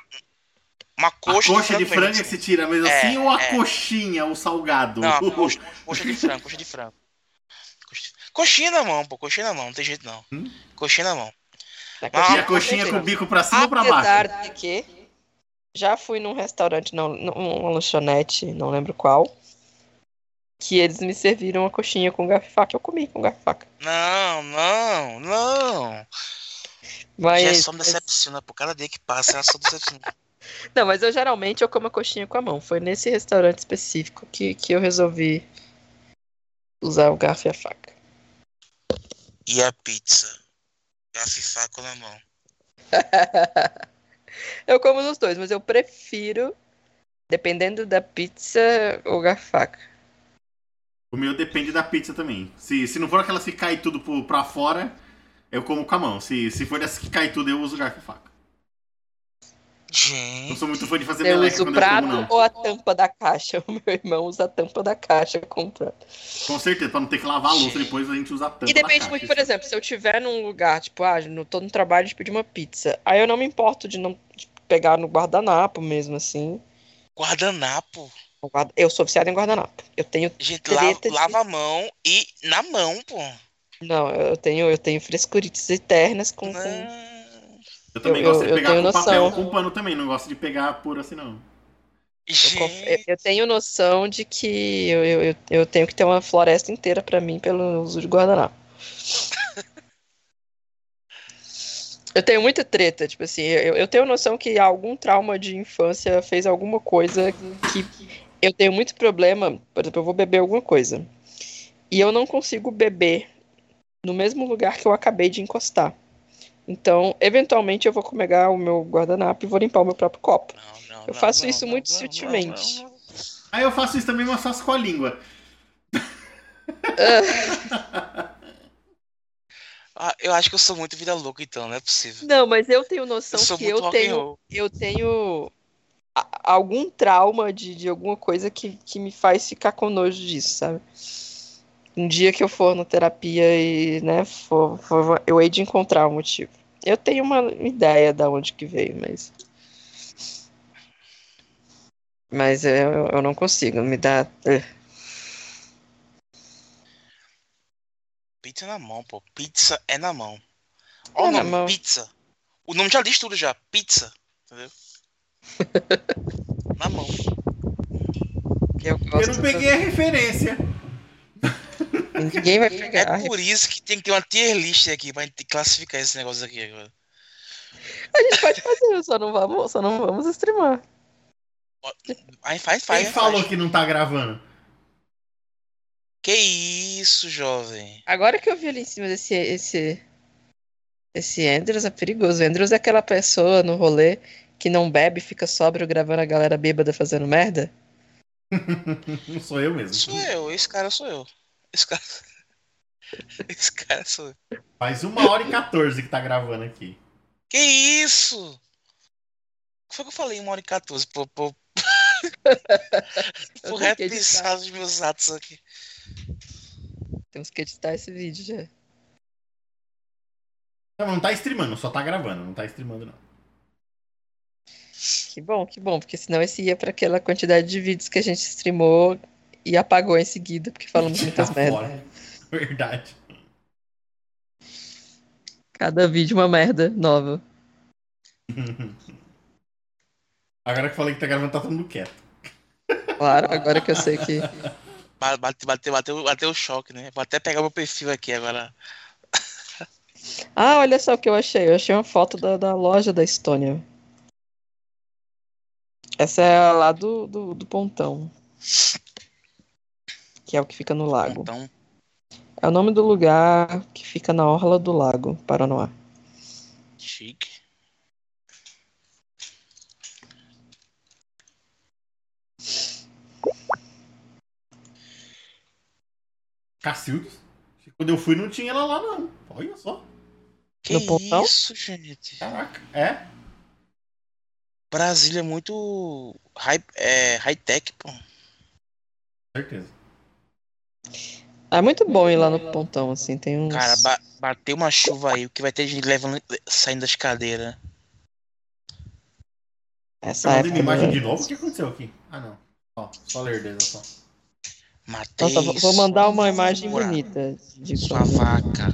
uma A coxa, coxa de mesmo, frango é que se tira mesmo É, assim ou a é. coxinha, o salgado? Não, a coxa, coxa de frango, coxa de frango. Coxa- Coxinha na mão, pô, coxinha na mão, não tem jeito não. Hum? Coxinha na mão. Ah, E a coxinha com o bico pra cima ou pra Apesar baixo? de que já fui num restaurante, não, numa lanchonete, não lembro qual, que eles me serviram uma coxinha com garfo e faca. Eu comi com garfo e faca. Não, não, não. Mas, Já só me decepciona, por cada dia que passa, ela só decepciona. não, mas eu geralmente eu como a coxinha com a mão. Foi nesse restaurante específico que, que eu resolvi usar o garfo e a faca. E a pizza? Garfo e faca na mão. eu como nos dois, mas eu prefiro, dependendo da pizza, o garfo e faca. O meu depende da pizza também. Se, se não for aquelas que cai tudo pro, pra fora, eu como com a mão. Se, se for dessas que cai tudo, eu uso garfo e faca. Não Gente, sou muito fã de fazer Eu meleca uso quando eu prato como, não. ou a tampa da caixa? O meu irmão usa a tampa da caixa com prato. Com certeza, pra não ter que lavar a louça depois, a gente usa a tampa E depende muito, por exemplo, se eu tiver num lugar, tipo, ah, não tô no trabalho de pedir uma pizza, aí eu não me importo de não de pegar no guardanapo mesmo, assim. guardanapo. Eu Eu sou viciada em guardanapo. Eu tenho. Gente, lava, de- lava a mão e na mão, pô. Não, eu tenho, eu tenho frescurites eternas com. com-. Eu também eu- gosto de eu pegar tenho com papel noção. ou com pano também. Não gosto de pegar puro assim, não. Eu, eu- tenho noção de que eu, eu, eu- eu tenho que ter uma floresta inteira pra mim pelo uso de guardanapo. Eu tenho muita treta, tipo assim, eu, eu tenho noção que algum trauma de infância fez alguma coisa que eu tenho muito problema. Por exemplo, eu vou beber alguma coisa e eu não consigo beber no mesmo lugar que eu acabei de encostar. Então, eventualmente, eu vou pegar o meu guardanapo e vou limpar o meu próprio copo. não, não, Eu faço não, isso não, muito não, sutilmente. não, não. Aí eu faço isso também, mas faço com a língua. Ah, eu acho que eu sou muito vida louca, então, não é possível. Não, mas eu tenho noção Eu que eu tenho, eu tenho algum trauma de, de alguma coisa que, que me faz ficar com nojo disso, sabe? Um dia que eu for na terapia e, né, for, for- eu hei de encontrar o motivo. Eu tenho uma ideia da onde que veio, mas. Mas eu, eu não consigo, me dá. eh. Pizza na mão, pô. Pizza é na mão. É Olha o na nome, mão. pizza. O nome já diz tudo já. Pizza. Entendeu? na mão. Eu, Eu não peguei a referência. Ninguém vai pegar. É por isso que tem que ter uma tier list aqui pra gente classificar esse negócio aqui agora. A gente pode fazer, só não vamos, só não vamos streamar. Aí faz, faz. Quem faz. falou que não tá gravando? Que isso, jovem. Agora que eu vi ali em cima desse esse esse Andrews é perigoso. O Andrews é aquela pessoa no rolê que não bebe, fica sóbrio gravando a galera bêbada fazendo merda. Não sou eu mesmo. Sou eu, esse cara sou eu. Esse cara. Esse cara sou. Faz uma hora e 14 que tá gravando aqui. Que isso? O que foi que eu falei em uma hora e 14? Pô, pô. Por repensar os meus atos aqui. Temos que editar esse vídeo já. Não, não tá streamando, só tá gravando, não tá streamando não. Que bom, que bom, porque senão esse ia pra aquela quantidade de vídeos que a gente streamou e apagou em seguida, porque falamos muitas Tá merdas. fora. Verdade. Cada vídeo uma merda nova. Agora que falei que tá gravando, tá todo mundo quieto. Claro, agora que eu sei que. Ba- Bateu, bateu, bateu, bateu o choque, né? Vou até pegar meu perfil aqui agora. Ah, olha só o que eu achei. Eu achei uma foto da, da loja da Estônia. Essa é a lá do, do, do pontão. Que é o que fica no lago. Então, É o nome do lugar que fica na orla do lago, Paranoá. chique. Cacildos. Quando eu fui não tinha ela lá não. Olha só. Que No pontão? isso, gente? Caraca. É? Brasília é muito high, é, high-tech, pô. Certeza. É muito bom ir lá no pontão, assim, tem uns... Cara, ba- bateu uma chuva aí, o que vai ter gente levando, saindo das cadeiras. Essa Tá mandando época, imagem né? de novo? O que aconteceu aqui? Ah, não. Ó, só lerdeza só. Matei Nossa, vou- vou mandar uma imagem bonita de Sua quando- vaca.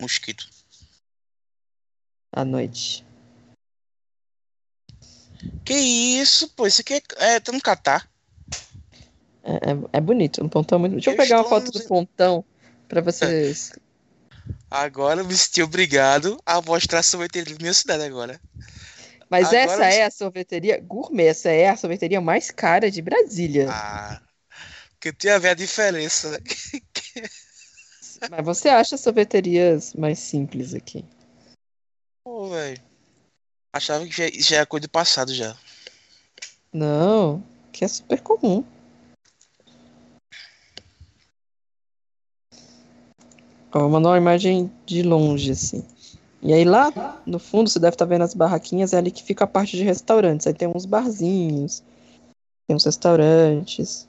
Mosquito. à noite. Que isso, pô? Isso aqui é, é tá no Catar. É, é, é bonito, um pontão muito Deixa eu Eu pegar uma foto no- do pontão pra vocês. Agora eu me senti obrigado a mostrar a sorveteria da minha cidade agora. Mas Agora essa você- é a sorveteria gourmet, essa é a sorveteria mais cara de Brasília. Ah, que eu tinha a ver a diferença, né? Mas você acha sorveterias mais simples aqui? Pô, velho. Achava que já, já era coisa do passado já. Não, que é super comum. Ó, vou mandar uma imagem de longe, assim. E aí lá no fundo você deve estar vendo as barraquinhas, é ali que fica a parte de restaurantes. Aí tem uns barzinhos, tem uns restaurantes,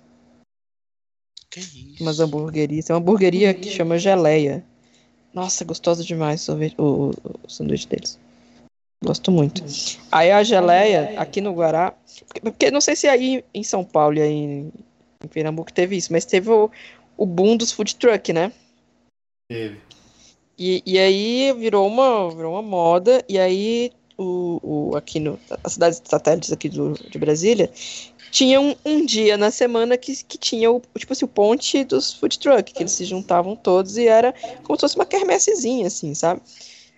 Que isso? umas hamburguerias. Tem uma hamburgueria que chama Geleia. Nossa, gostoso demais o, sorvete- o- o- o sanduíche deles. Gosto muito. Aí a geleia, aqui no Guará, porque, porque não sei se aí em São Paulo e aí em, em Pernambuco teve isso, mas teve o, o boom dos food truck, né? Teve. E, e aí virou uma, virou uma moda, e aí o, o, aqui no, as cidades satélites aqui do, de Brasília tinha um, um dia na semana que, que tinha o, tipo assim, o ponte dos food truck, que eles se juntavam todos e era como se fosse uma quermessezinha, assim, sabe?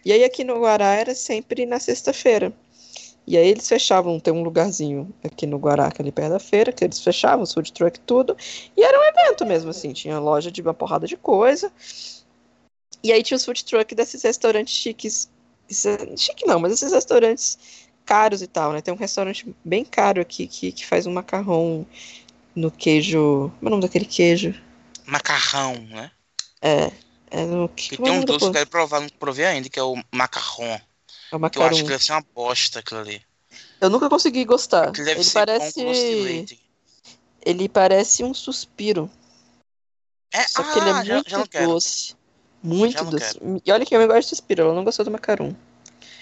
E aí aqui no Guará era sempre na sexta-feira. E aí eles fechavam, tem um lugarzinho aqui no Guará, que ali perto da feira, que eles fechavam, os food truck tudo, e era um evento mesmo, assim, tinha loja de uma porrada de coisa, e aí tinha os food truck desses restaurantes chiques. É- Chique não, mas esses restaurantes caros e tal, né? Tem um restaurante bem caro aqui que, que faz um macarrão no queijo. Como é o nome daquele queijo? Macarrão, né? É. É. Que, E tem um doce que eu quero provar, não provei ainda, que é o macarrão. É o Que eu macarrão. acho que deve ser uma bosta aquilo ali. Eu nunca consegui gostar. Deve Ele ser parece. com doce de leite. Ele parece um suspiro. É, Só ah, que ele é já, muito já não quero. doce. Muito doce. E olha que eu gosto de suspiro, ela não gostou do macarrão.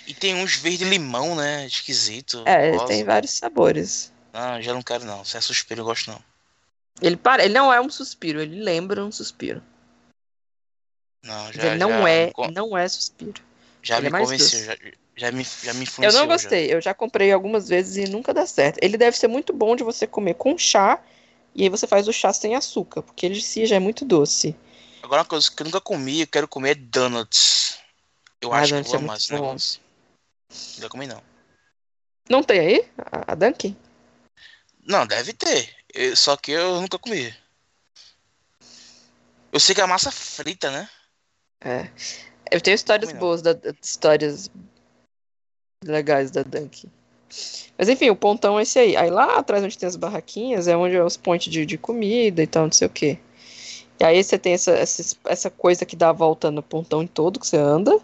E tem uns verde limão, né? Esquisito. É, tem vários sabores. Não, já não quero não. Se é suspiro, eu gosto não. Ele, para... ele não é um suspiro, ele lembra um suspiro. Não, já, ele não já é, me não é suspiro. Já ele me é mais convenceu, já, já me, já me Eu influenciou. não gostei, eu já comprei algumas vezes e nunca dá certo. Ele deve ser muito bom de você comer com chá, e aí você faz o chá sem açúcar, porque ele em si já é muito doce. Já. Agora uma coisa que eu nunca comi, eu quero comer é donuts. Eu Ah, acho donuts que eu é muito amar esse bom. negócio. Nunca comi não. Não tem aí? A, a Dunkin'? Não, deve ter. Eu- só que eu nunca comi. Eu sei que é massa frita, né? É. Eu tenho histórias não. boas, da, histórias legais da Dunkin'. Mas enfim, o pontão é esse aí. Aí lá atrás onde tem as barraquinhas é onde é os pontos de, de comida e tal, não sei o quê. E aí você tem essa, essa, essa coisa que dá a volta no pontão todo que você anda,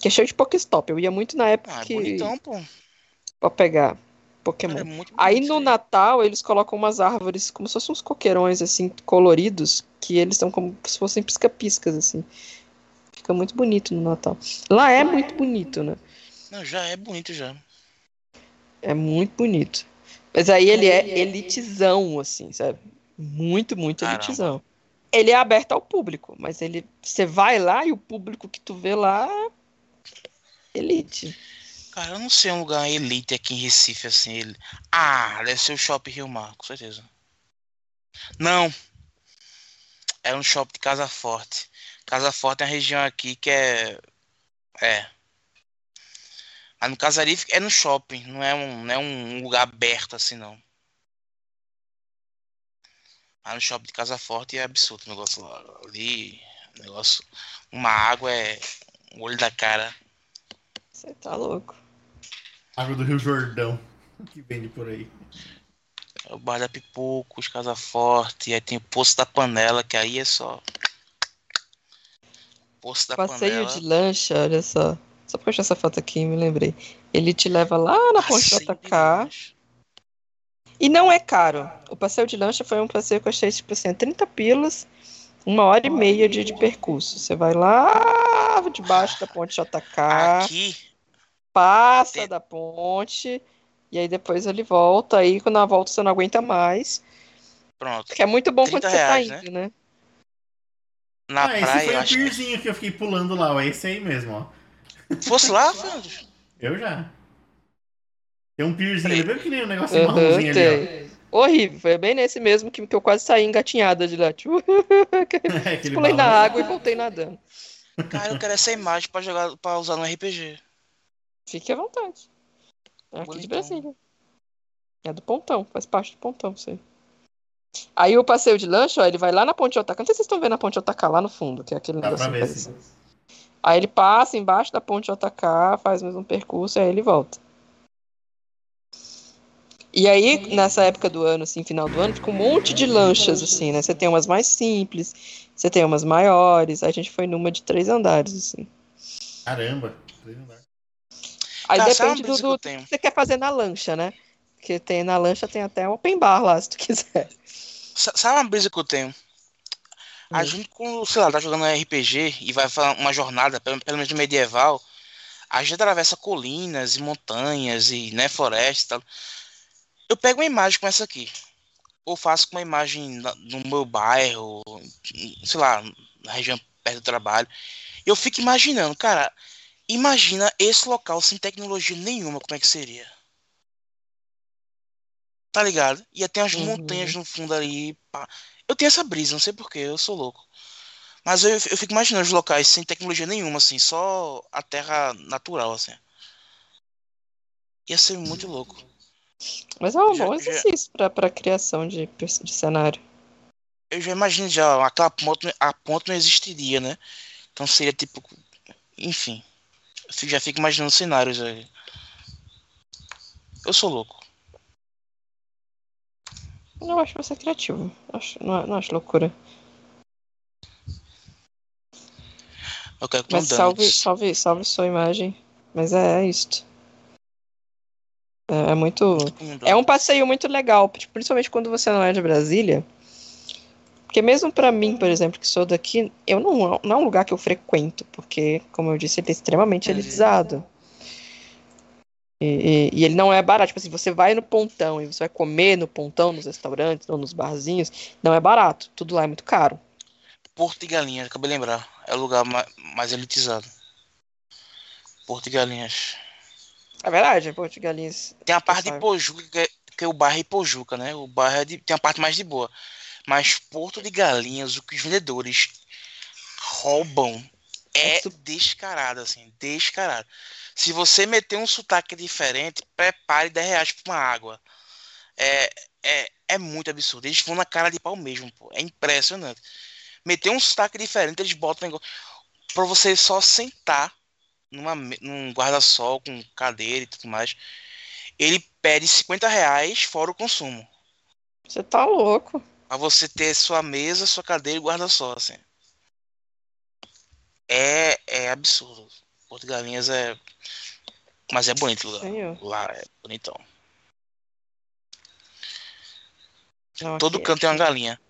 que é cheio de Pokéstop. Eu ia muito na época Ah, é que bonitão, pô. pra pegar Pokémon. É muito Aí no. Natal eles colocam umas árvores como se fossem uns coqueirões assim coloridos, que eles são como se fossem pisca-piscas assim. Fica muito bonito no Natal. Lá é muito bonito, né? Não, já é bonito já. É muito bonito. Mas aí ele é elitizão assim, sabe? Muito, muito Caramba. elitizão. Ele é aberto ao público, mas ele você vai lá e o público que tu vê lá é elite. Cara, eu não sei um lugar elite aqui em Recife, assim. Ele... Ah, deve ser o Shopping Rio Mar, com certeza. Não. É um shopping de Casa Forte. Casa Forte é uma região aqui que é. É. Mas no Casari é no shopping, não é um, não é um lugar aberto assim, não. Mas no shopping de Casa Forte é absurdo o negócio lá. Ali, o negócio. Uma água é o olho da cara. Você tá louco. Água do Rio Jordão, que vende por aí. É o Bar da Pipocos, Casa Forte, aí tem o Poço da Panela, que aí é só. Poço da Passeio Panela. de lancha, olha só. Só porque eu achei essa foto aqui, me lembrei. Ele te leva lá na Ponte Passeio de JK. E não é caro. O passeio de lancha foi um passeio que eu achei, tipo assim, 30 pilas, uma hora e meia de, de percurso. Você vai lá debaixo da ponte JK, Aqui, passa tem- da ponte, e aí depois ele volta. Aí quando ela volta você não aguenta mais. pronto. Que é muito bom quando 30 você tá reais, indo, né? Na ah, esse praia, foi eu o acho que. pierzinho que eu fiquei pulando lá, ó. Esse aí mesmo, ó. Fosse lá, Fernando? Eu já. Tem um pierzinho, ele veio que nem um negocinho Aham, marronzinho ali, tem. Horrível, foi bem nesse mesmo que, que eu quase saí engatinhada de lá. Tipo, ó. É, pulei na água e voltei nadando. Cara, eu quero essa imagem pra jogar, para usar no RPG. Fique à vontade. É aqui de Bonitão. Brasília. É do Pontão, faz parte do Pontão, isso aí. Aí o passeio de lancha, ó, ele vai lá na Ponte JK. Não sei se vocês estão vendo a Ponte JK lá no fundo, que é aquele Dá pra ver, sim. Aí ele passa embaixo da Ponte JK, faz mais um percurso, aí ele volta. E aí, nessa época do ano, assim, final do ano, fica um monte de lanchas, assim, né? Você tem umas mais simples, você tem umas maiores. Aí a gente foi numa de três andares, assim. Caramba. Aí Cara, sabe uma depende do, do que você quer fazer na lancha, né? Porque tem na lancha tem até open bar lá, se tu quiser. Sa- Sabe uma brisa que eu tenho? A Hum. gente, quando, sei lá, tá jogando RPG e vai fazer uma jornada, pelo, pelo menos medieval, a gente atravessa colinas e montanhas e, né, florestas tal. Eu pego uma imagem como essa aqui. Ou faço com uma imagem no meu bairro, sei lá, na região perto do trabalho. Eu fico imaginando, cara, imagina esse local sem tecnologia nenhuma, como é que seria? Tá ligado? Ia ter umas Uhum. montanhas no fundo ali. pá. Eu tenho essa brisa, não sei porquê, eu sou louco. Mas eu, eu fico imaginando os locais sem tecnologia nenhuma, assim, só a terra natural, assim. Ia ser muito louco. Mas é um Já- bom já- exercício pra, pra criação de, de cenário. Eu já imagino já, aquela ponte, a ponte não existiria, né? Então seria tipo. Enfim. Eu já fico imaginando cenários aí. Eu sou louco. Eu acho você criativo. Acho, não, não acho loucura. Eu quero Mas salve, salve, salve sua imagem. Mas é, é isto. É, é muito. É um passeio muito legal, principalmente quando você não é de Brasília. Porque mesmo pra mim, por exemplo, que sou daqui, eu não, não é um lugar que eu frequento, porque, como eu disse, ele é extremamente elitizado. E, e- e ele não é barato. Tipo assim, você vai no pontão e você vai comer no pontão, nos restaurantes ou nos barzinhos, não é barato. Tudo lá é muito caro. Porto de Galinhas, acabei de lembrar. É o lugar ma- mais elitizado. Porto de Galinhas. É verdade, é Porto de Galinhas. Tem a parte de. Pojuca, que é, que é o bairro Ipojuca, né? O bairro é de- tem a parte mais de boa. Mas Porto de Galinhas, o que os vendedores roubam é descarado, assim, descarado. Se você meter um sotaque diferente, prepare 10 reais pra uma água. É, é, é muito absurdo. Eles vão na cara de pau mesmo, pô. É impressionante. Meter um sotaque diferente, eles botam negócio pra você só sentar numa, num guarda-sol com cadeira e tudo mais. Ele pede 50 reais fora o consumo. Você tá louco. Pra você ter sua mesa, sua cadeira e guarda-sol, assim. É, é absurdo. Porto de Galinhas é. Mas é bonito. Senhor. Lá é bonitão. Não, Todo aqui- canto tem uma galinha.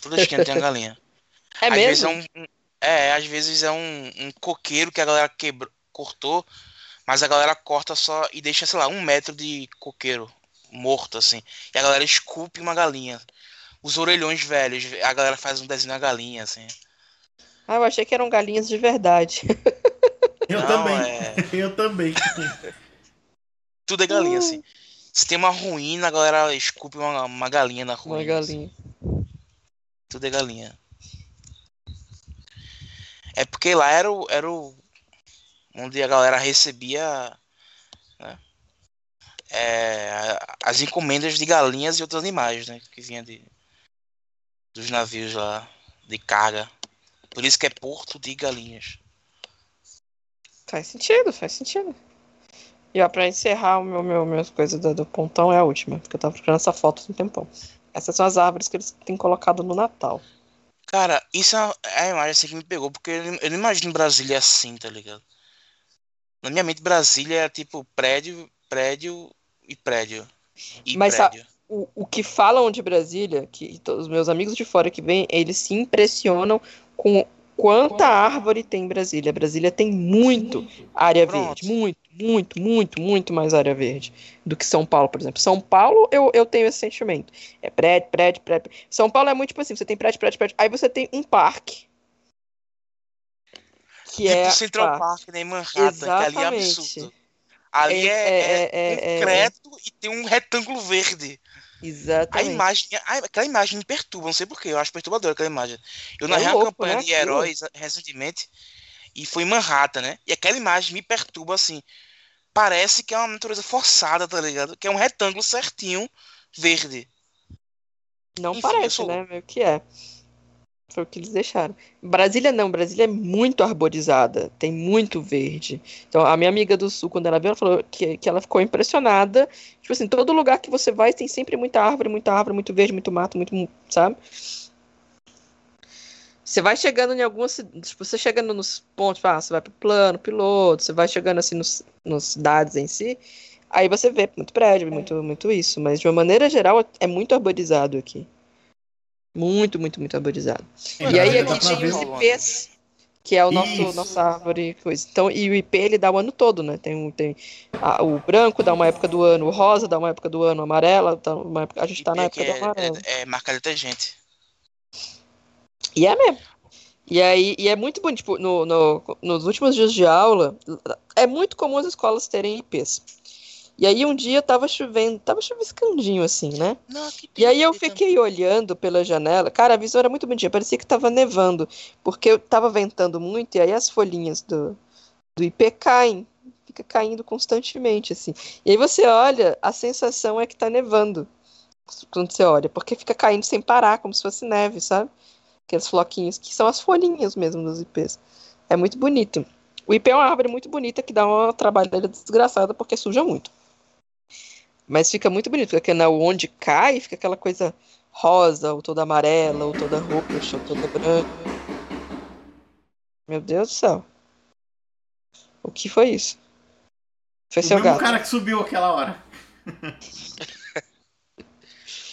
Toda esquina tem uma galinha. É às vezes mesmo? é um, é, às vezes é um, um coqueiro que a galera quebrou, cortou, mas a galera corta só e deixa, sei lá, um metro de coqueiro morto, assim. E a galera esculpe uma galinha. Os orelhões velhos, a galera faz um desenho da galinha, assim. Ah, eu achei que eram galinhas de verdade. Eu Não, também. é- Eu também. Tudo é galinha, assim. Se tem uma ruína, a galera esculpe uma, uma galinha na ruína. Uma assim. galinha. Tudo é galinha. É porque lá era o, era o onde a galera recebia né, é, as encomendas de galinhas e outros animais, né? Que vinha de, dos navios lá de carga. Por isso que é Porto de Galinhas. Faz sentido, faz sentido. E ó, pra encerrar o meu, meu, minhas coisas do, do pontão é a última, porque eu tava procurando essa foto há um tempão. Essas são as árvores que eles têm colocado no Natal. Cara, isso é uma- é a imagem assim que me pegou, porque eu não, imagino Brasília assim, tá ligado? Na minha mente, Brasília é tipo prédio, prédio e prédio. E Mas prédio. O, o que falam de Brasília, que os meus amigos de fora que vêm, eles se impressionam com quanta árvore tem em Brasília. Brasília tem muito área verde, muito, muito, muito, muito mais área verde do que São Paulo, por exemplo. São Paulo, eu, eu tenho esse sentimento. É prédio, prédio, prédio. São Paulo é muito tipo assim, você tem prédio, prédio, prédio. Aí você tem um parque. Que tipo é Central parque. Park, né, em Manhattan, que ali é Exatamente. absurdo. Ali É- é, é- é é- é- concreto e tem um retângulo verde. A Exatamente. imagem, a- aquela imagem me perturba, não sei porquê, eu acho perturbadora aquela imagem. Eu narrei uma louco, campanha né, de heróis recentemente e foi em Manhattan, né? E aquela imagem me perturba assim. Parece que é uma natureza forçada, tá ligado? Que é um retângulo certinho verde. Não Enfim, parece, sou- né? Meio que é. Foi o que eles deixaram. Brasília não, Brasília é muito arborizada, tem muito verde. Então, a minha amiga do sul, quando ela veio, ela falou que, que ela ficou impressionada. Tipo assim, todo lugar que você vai tem sempre muita árvore, muita árvore, muito verde, muito mato, muito, mu- sabe? Você vai chegando em algumas, tipo, você chegando nos pontos, ah, você vai pro plano, piloto, você vai chegando assim nos, nos cidades em si, aí você vê muito prédio, muito, muito isso, mas de uma maneira geral é muito arborizado aqui. Muito, muito, muito arborizado. É, E aí aqui ver os IPs, que é o nosso Isso. nossa árvore coisa. Então, e o IP ele dá o ano todo, né? Tem, tem a- o branco dá uma época do ano, o rosa dá uma época do ano, o amarelo dá uma época, a gente tá na IP, época que do amarelo. é, é, é marca detergente. E é mesmo. E aí, e é muito bonito, tipo, no, no- nos últimos dias de aula, é muito comum as escolas terem IPs. E aí um dia tava chovendo, tava chuviscandinho assim, né? Não, E aí eu fiquei olhando pela janela. Cara, a visão era muito bonitinha, parecia que tava nevando, porque eu tava ventando muito e aí as folhinhas do, do IP caem, fica caindo constantemente assim. E aí você olha, a sensação é que tá nevando quando você olha, porque fica caindo sem parar, como se fosse neve, sabe? Aqueles floquinhos que são as folhinhas mesmo dos IPs. É muito bonito. O IP é uma árvore muito bonita que dá uma trabalheira desgraçada porque suja muito. Mas fica muito bonito, porque na onde cai fica aquela coisa rosa, ou toda amarela, ou toda roxa, ou toda branca. Meu Deus do céu. O que foi isso? Foi O seu gato. cara que subiu aquela hora.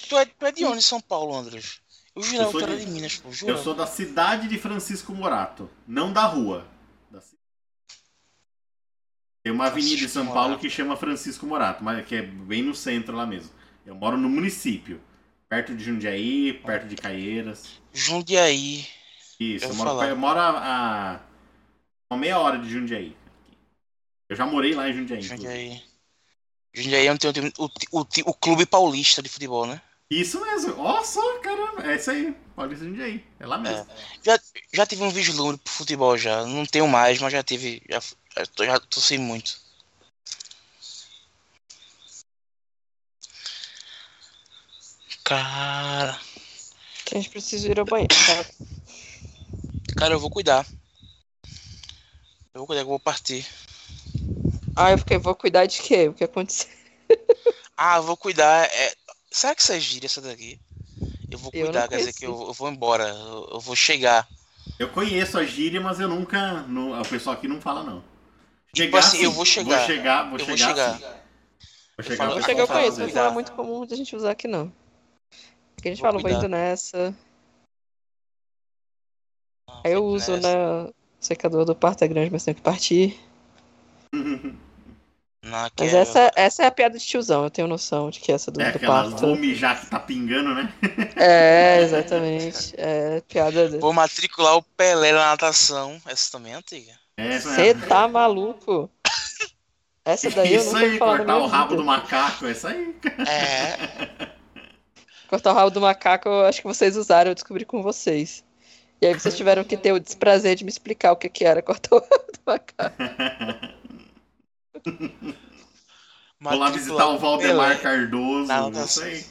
Tu é, tu é de onde, São Paulo, Andros? Eu jurava que era de- de Minas, pô. Eu sou da cidade de Francisco Morato, não da rua. Tem uma avenida em Francisco São Paulo Morato. que chama Francisco Morato, mas que é bem no centro lá mesmo. Eu moro no município, perto de Jundiaí, perto de Caieiras. Jundiaí. Isso, Eu eu moro, eu moro a, a uma meia hora de Jundiaí. Eu já morei lá em Jundiaí. Jundiaí. Jundiaí é onde tem o, o, o, o clube paulista de futebol, né? Isso mesmo. Ó só, caramba. É isso aí. De Jundiaí. É lá mesmo. Já, já tive um vislumbre pro futebol já. Não tenho mais, mas já tive. Já, já, tô- já torci muito. Cara. A gente precisa ir ao banheiro. tá? Cara, eu vou cuidar. Eu vou cuidar que eu vou partir. Ah, eu fiquei, vou cuidar de quê? O que aconteceu? Ah, eu vou cuidar. É... Será que você é gíria essa daqui? Eu vou Eu cuidar, não quer dizer que eu, eu vou embora. Eu, eu vou chegar. Eu conheço a gíria, mas eu nunca. não- o pessoal aqui não fala, não. Tipo assim, eu vou chegar. Vou chegar, vou Eu vou chegar. chegar. Vou Eu chegar, falo- Vou chegar pessoal com fala isso, mas não é muito comum a gente usar aqui, não. que a gente Vou vou cuidar. indo nessa. Aí eu vou uso nessa. né, o secador do parto é grande, mas tenho que partir. Não, Mas quero. essa, essa é a piada de tiozão, eu tenho noção de que essa do, É do aquela parto. vou mijar que tá pingando, né? É, exatamente. É piada. de- Vou matricular o Pelé na natação. Essa também é antiga. Essa Você tá maluco? Essa daí eu Isso nunca aí, cortar o rabo vida. do macaco, é isso aí. É. Cortar o rabo do macaco, eu acho que vocês usaram, eu descobri com vocês. E aí vocês tiveram que ter o desprazer de me explicar o que, que era cortar o rabo do macaco. Vou lá visitar o Valdemar Cardoso. Natação. aí.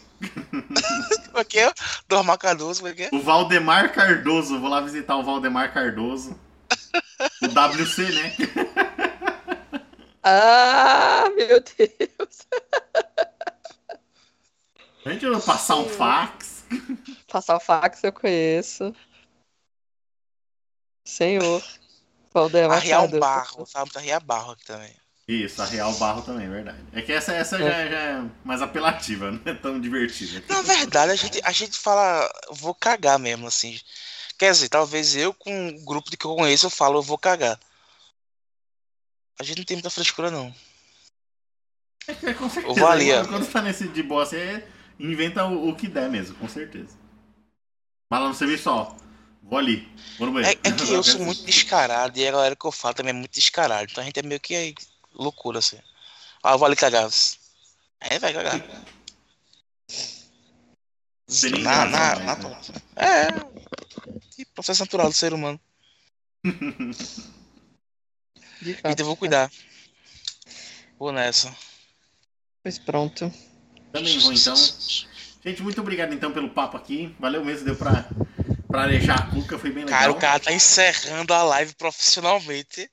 Como é que é? Dormar Cardoso, como é que é? O Valdemar Cardoso. Vou lá visitar o Valdemar Cardoso. O WC, né? Ah, meu Deus. Gente vai passar um fax. Passar o fax eu conheço. Senhor. Valdemar Arriar um Cardoso. barro. Sabe, arriar barro aqui também. Isso, arrear o barro também, verdade. É que essa, essa já, já é mais apelativa, não é tão divertida. Na verdade, a gente, a gente fala, vou cagar mesmo, assim. Quer dizer, talvez eu com o grupo de que eu conheço, eu falo, eu vou cagar. A gente não tem muita frescura, não. É, com certeza. Eu vou ali, ó. Quando tá nesse de boa, você inventa o, o que der mesmo, com certeza. Mas lá no serviço, ó. Vou ali. Vou no É, banheiro. é que eu sou muito descarado e a galera que eu falo também é muito descarado. Então a gente é meio que loucura, assim. Ah, eu vou ali cagar. É, vai cagar. Na, na, né? na toa. É. Que processo natural do ser humano. De fato. Então eu vou cuidar. Vou nessa. Pois pronto. Também vou então. Gente, muito obrigado então pelo papo aqui. Valeu mesmo, deu pra, pra arejar a cuca, foi bem legal. Cara, o cara tá encerrando a live profissionalmente.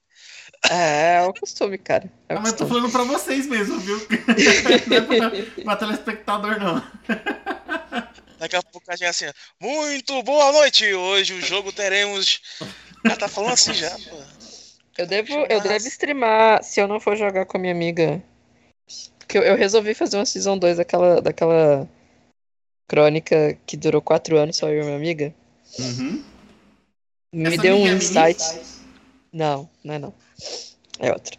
É, é o costume, cara. É o Ah, mas eu tô costume. falando pra vocês mesmo, viu? não é pra, pra telespectador, não. Daqui a pouco a gente é assim, muito boa noite! Hoje o jogo teremos. O cara tá falando assim já, pô. Eu devo, eu devo streamar se eu não for jogar com a minha amiga. Porque eu, eu resolvi fazer uma Season 2 daquela, daquela crônica que durou 4 anos, só eu e minha amiga. Uhum. Me Essa deu um amiga insight. Não, não é não. É outra.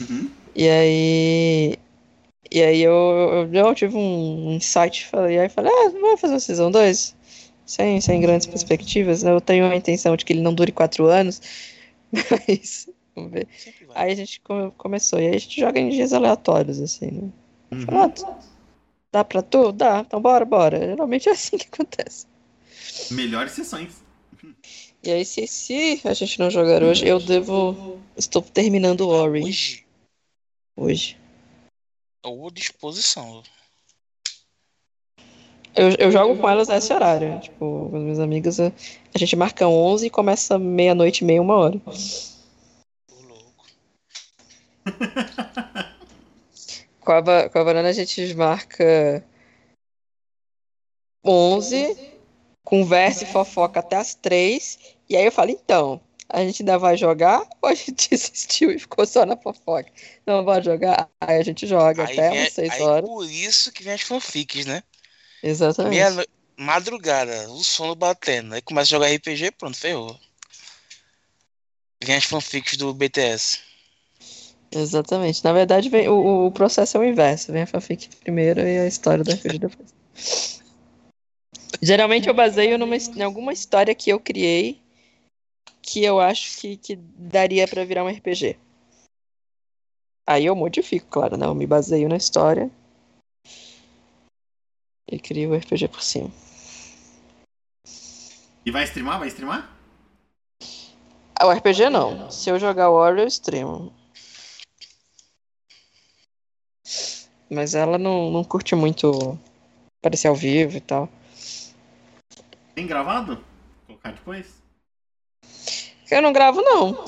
Uhum. E aí. E aí eu, eu, eu tive um insight, falei, aí falei, ah, vamos fazer uma Season 2? Sem, sem grandes perspectivas. né? Eu tenho a intenção de que ele não dure 4 anos. Mas. Vamos ver. Aí a gente come- começou. E aí a gente joga em dias aleatórios, assim, né? Uhum. "Ah, dá pra tu? Dá. Então bora, bora. Geralmente é assim que acontece. Melhores sessões. E aí, se, se a gente não jogar hoje, eu devo. Estou terminando o Ori Hoje, hoje. ou disposição. Eu, eu jogo com elas nesse horário. Tipo, com as minhas amigas, a, a gente marca 11 e começa meia-noite e meia, uma hora. Ô, louco. Com a, com a Varana a gente marca 11, conversa e fofoca até as 3. E aí eu falo, então, a gente ainda vai jogar ou a gente desistiu e ficou só na fofoca? Não vai jogar? Aí a gente joga Aí, até vem- umas 6 aí horas. por isso que vem as fanfics, né? Exatamente. No- Madrugada, o sono batendo. Aí começa a jogar RPG, pronto, ferrou. Vem as fanfics do BTS. Exatamente. Na verdade, vem, o, o processo é o inverso. Vem a fanfic primeiro e a história da RPG depois. Geralmente eu baseio numa, em alguma história que eu criei que eu acho que, que daria pra virar um RPG. Aí eu modifico, claro, né? Eu me baseio na história e crio o RPG por cima. E vai streamar? Vai streamar? Ah, O RPG não. Se eu jogar Warrior, eu streamo. Mas ela não, não curte muito aparecer ao vivo e tal. Tem gravado? Vou colocar depois? Eu não gravo, não.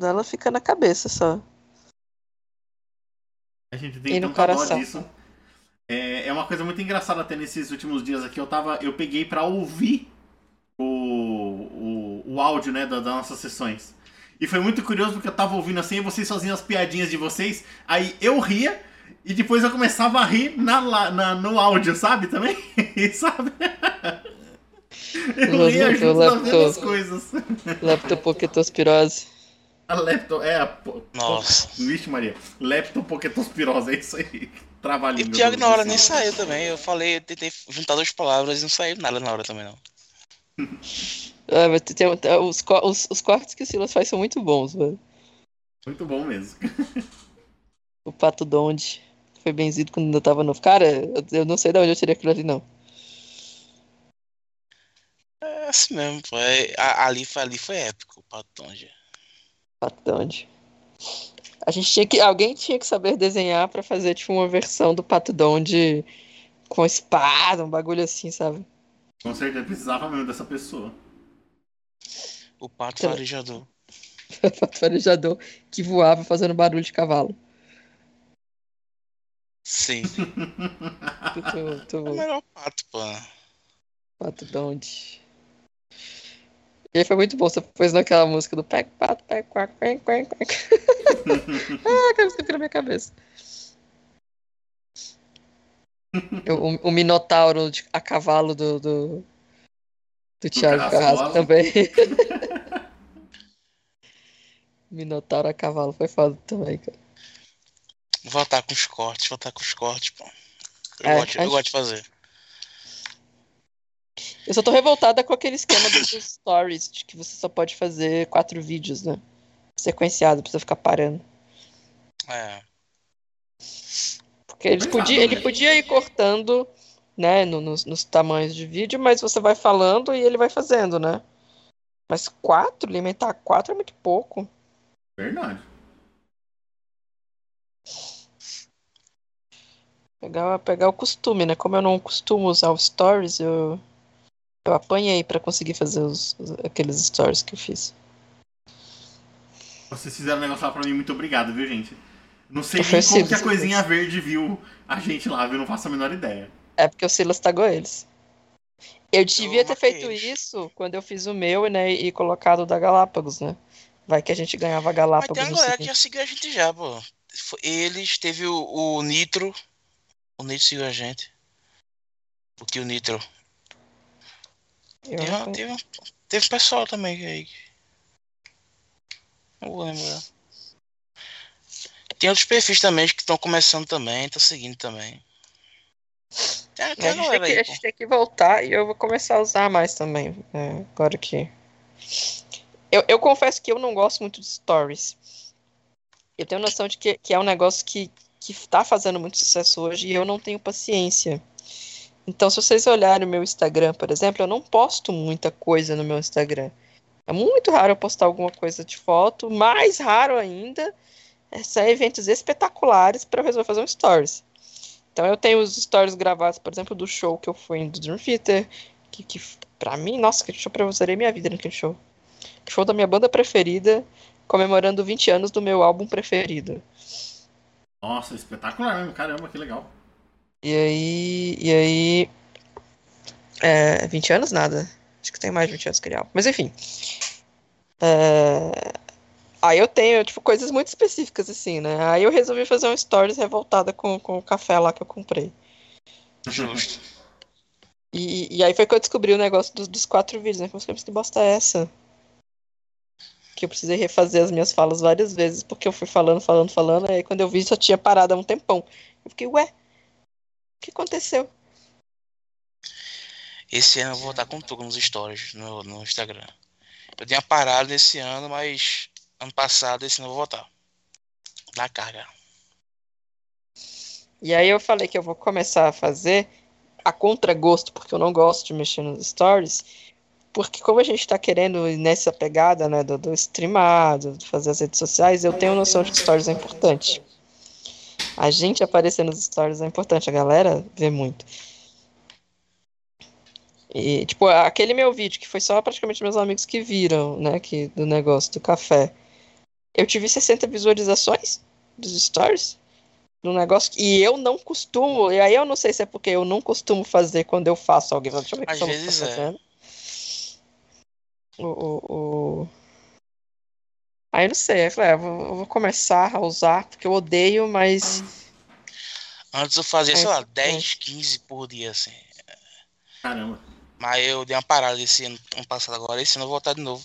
Ela fica na cabeça só. A gente tem E no coração. disso. É, é uma coisa muito engraçada até nesses últimos dias aqui. Eu tava. Eu peguei pra ouvir o, o, o áudio, né, da- das nossas sessões. E foi muito curioso porque eu tava ouvindo assim, e vocês faziam as piadinhas de vocês. Aí eu ria, E depois eu começava a rir na, na- no áudio, sabe? Também? sabe? Eu ria junto nas laptop. mesmas coisas. Leptopoquetospirose. A lepto... É, a... Nossa. Vixe Maria. Leptopoquetospirose, é isso aí. Trava-língua. E pior que na hora nem saiu também. Eu falei, eu tentei juntar duas palavras e não saiu nada na hora também, não. Ah, mas tem, tem- os, os, os cortes que o Silas faz são muito bons, velho. Muito bom mesmo. O Pato Donde foi benzido quando ainda tava novo. Cara, eu, não sei de onde eu tirei aquilo ali, não. É assim mesmo, pô. É, ali, foi- ali foi épico, o Patonja. Pato Donde. A gente tinha que. Alguém tinha que saber desenhar pra fazer, tipo, uma versão do Pato Donde com espada, um bagulho assim, sabe? Com certeza precisava mesmo dessa pessoa. O Pato Tá. Farejador. Pato farejador que voava fazendo barulho de cavalo. Sim. Muito, muito É melhor pato, pô. Pato Donde. E aí foi muito bom, você pôs naquela música do Pec Pato, Pec Quack, Pec Quack, Quack. ah, aquela música na minha cabeça. O, o Minotauro de- a cavalo do, do, do Thiago Carrasco. Carrasco também. Minotauro a cavalo foi foda também, cara. Vou voltar com os cortes, voltar com os cortes, pô. Eu, É, gosto, eu acho- gosto de fazer. Eu só tô revoltada com aquele esquema dos stories, de que você só pode fazer quatro vídeos, né? Sequenciado, pra você ficar parando. É. Porque ele podia, ele podia ir cortando, né, no- nos, nos tamanhos de vídeo, mas você vai falando e ele vai fazendo, né? Mas quatro, limitar quatro é muito pouco. Verdade. Pegar, pegar o costume, né? Como eu não costumo usar os stories, eu, eu apanhei pra conseguir fazer os, os- aqueles stories que eu fiz. Vocês fizeram um negócio lá pra mim, muito obrigado, viu, gente? Não sei nem como que a coisinha verde viu a gente lá, viu? Não faço a menor ideia. É porque o Silas tagou eles. Eu devia ter marquei feito eles. isso quando eu fiz o meu, né, e colocado o da Galápagos, né? Vai que a gente ganhava Mas Galápagos tem uma galera que já seguiu a gente já, pô. Eles, teve o, o Nitro. O Nitro seguiu a gente. Porque o Nitro. Eu Teve, uma- um- teve pessoal também aí. Não vou lembrar. Tem outros perfis também que estão começando também, tá seguindo também. Tem, tem A a gente, tem que, a aí, pô. gente tem que voltar e eu vou começar a usar mais também. né, agora que. Eu, eu confesso que eu não gosto muito de stories. Eu tenho noção de que, que é um negócio que, que tá fazendo muito sucesso hoje e eu não tenho paciência. Então, se vocês olharem o meu Instagram, por exemplo, eu não posto muita coisa no meu Instagram. É muito raro eu postar alguma coisa de foto, mais raro ainda é são eventos espetaculares para resolver fazer um stories. Então eu tenho os stories gravados, por exemplo, do show que eu fui do Dream Theater, que, que mim, nossa, que show, eu usarei minha vida naquele show. Que show da minha banda preferida, comemorando 20 anos do meu álbum preferido. Nossa, espetacular mesmo. Caramba, que legal. E aí, e aí, é, 20 anos nada. Acho que tem mais de 20 anos que ele álbum. Mas enfim. É, Aí eu tenho, tipo, coisas muito específicas, assim, né? Aí eu resolvi fazer um stories revoltada com, com o café lá que eu comprei. Justo. E, e aí foi que eu descobri o negócio dos, dos quatro vídeos, né? Falei, que bosta é essa? Que eu precisei refazer as minhas falas várias vezes, porque eu fui falando, falando, falando, aí quando eu vi só tinha parado há um tempão. Eu fiquei, ué, o que aconteceu? Esse ano eu vou voltar com tudo nos stories no, no Instagram. Eu tinha parado nesse ano, mas ano passado, esse ano eu vou voltar. Dá carga. E aí eu falei que eu vou começar a fazer a contragosto, porque eu não gosto de mexer nos stories, porque como a gente tá querendo ir nessa pegada, né, do, do streamado, de fazer as redes sociais, eu tenho noção de que stories é importante. A gente aparecer nos stories é importante, a galera vê muito. E, tipo, aquele meu vídeo, que foi só praticamente meus amigos que viram, né, que, do negócio do café. Eu tive 60 visualizações dos stories no negócio e eu não costumo, e aí eu não sei se é porque eu não costumo fazer quando eu faço alguém, deixa eu ver o que eu tô é. O, o, o... Aí eu não sei, eu falei, ah, eu vou, eu vou começar a usar, porque eu odeio, mas Antes eu fazia, É, sei lá, é. 10, 15 por dia, assim. Caramba. Mas eu dei uma parada esse ano, ano passado agora, esse ano eu vou voltar de novo.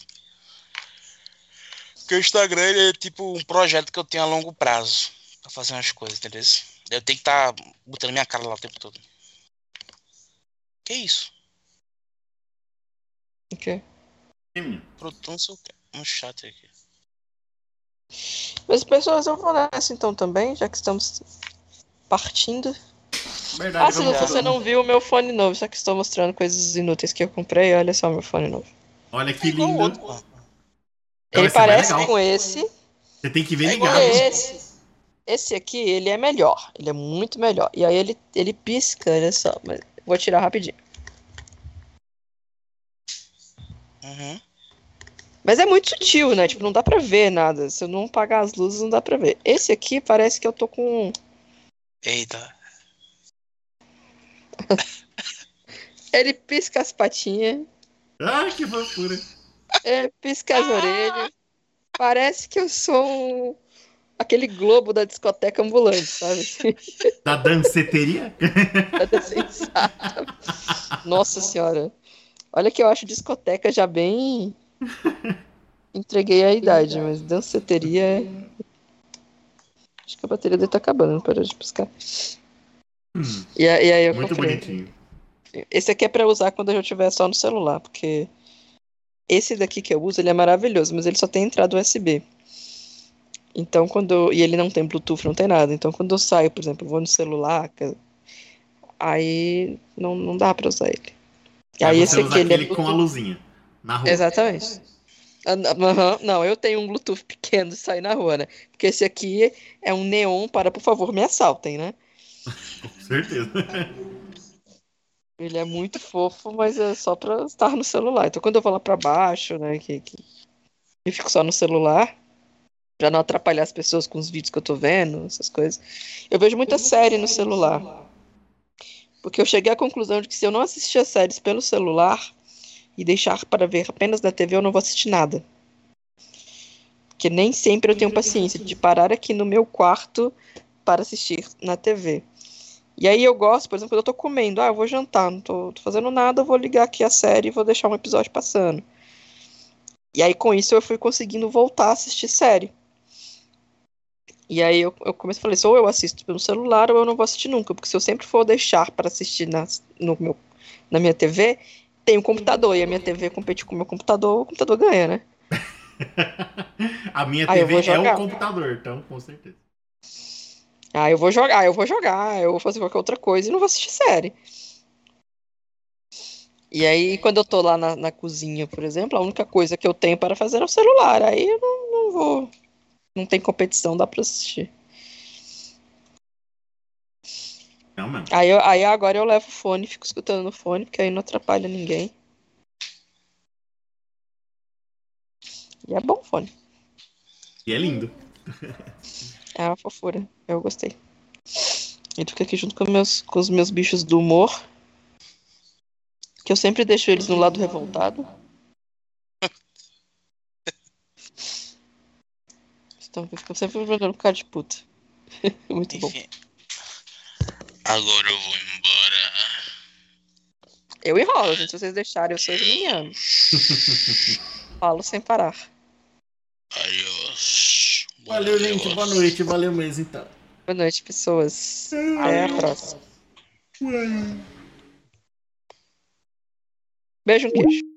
Porque o Instagram ele é tipo um projeto que eu tenho a longo prazo pra fazer umas coisas, entendeu? Eu tenho que estar botando minha cara lá o tempo todo. Que isso? Ok. Ih, menino. Sei o que. Um chat aqui. Mas pessoas, eu vou nessa então também, já que estamos partindo. Verdade, Ah, se você não viu o meu fone novo, só que estou mostrando coisas inúteis que eu comprei, olha só meu fone novo. Olha que É lindo. outro. Não, ele é parece com esse, Você tem que ver É ligado. esse. esse. Esse aqui, ele é melhor, ele é muito melhor. E aí ele, ele pisca, olha só, mas vou tirar rapidinho. Uhum. Mas é muito sutil, né? Tipo, não dá pra ver nada. Se eu não apagar as luzes, não dá pra ver. Esse aqui parece que eu tô com. Eita. Ele pisca as patinhas, Ah, que fofura. ele pisca as orelhas. Parece que eu sou um... aquele globo da discoteca ambulante, sabe? Da danceteria? Nada sensato. Nossa senhora. Olha que eu acho discoteca já bem. Entreguei a idade, mas danceteria. é- Acho que a bateria dele tá acabando, não parou de piscar. Hum, E, aí eu muito comprei. bonitinho. Esse aqui é pra usar quando eu estiver só no celular, porque esse daqui que eu uso, ele é maravilhoso, mas ele só tem entrada USB. Então, quando eu- e ele não tem Bluetooth, não tem nada. Então, quando eu saio, por exemplo, eu vou no celular, aí não, não dá pra usar ele. E aí, Aí esse aqui ele é com a luzinha. Na rua. Exatamente. Aham, Não, eu tenho um Bluetooth pequeno de sair na rua, né? Porque esse aqui é um neon para, por favor, me assaltem, né? Com certeza. Ele é muito fofo, mas é só pra estar no celular. Então, quando eu vou lá pra baixo, né, que, que eu fico só no celular, pra não atrapalhar as pessoas com os vídeos que eu tô vendo, essas coisas. Eu vejo muita série no celular. Porque eu cheguei à conclusão de que se eu não assistir as séries pelo celular e deixar para ver apenas na TV, eu não vou assistir nada. Porque nem sempre eu tenho paciência de parar aqui no meu quarto para assistir na TV. E aí eu gosto, por exemplo, quando eu tô comendo, ah, eu vou jantar, não tô, tô fazendo nada, eu vou ligar aqui a série e vou deixar um episódio passando. E aí com isso eu fui conseguindo voltar a assistir série. E aí eu, eu comecei a falar, ou eu assisto pelo celular ou eu não vou assistir nunca, porque se eu sempre for deixar para assistir na, no meu, na minha TV, tem um computador, e a minha TV competir com o meu computador, o computador ganha, né? A minha eu TV é um computador, então com certeza. Ah, eu vou jogar, eu vou jogar, eu vou fazer qualquer outra coisa e não vou assistir série. E aí, quando eu tô lá na, na cozinha, por exemplo, a única coisa que eu tenho para fazer é o celular. Aí eu não, não vou. Não tem competição, dá pra assistir. Não, mano. Aí, eu- aí agora eu levo o fone, fico escutando no fone, porque aí não atrapalha ninguém. E é bom o fone. E é lindo. É uma fofura. Eu gostei. Ele fica aqui junto com, meus, com os meus bichos do humor. Que eu sempre deixo eles no lado revoltado. Então, ficam sempre jogando cara de puta. Muito bom. Enfim. Agora eu vou embora. Eu enrolo, gente. Se vocês deixarem, eu sou geminiano. Falo sem parar. Adiós. Valeu, gente. Boa noite. Valeu mesmo, então. Boa noite, pessoas. Até a próxima. Beijo, um queijo.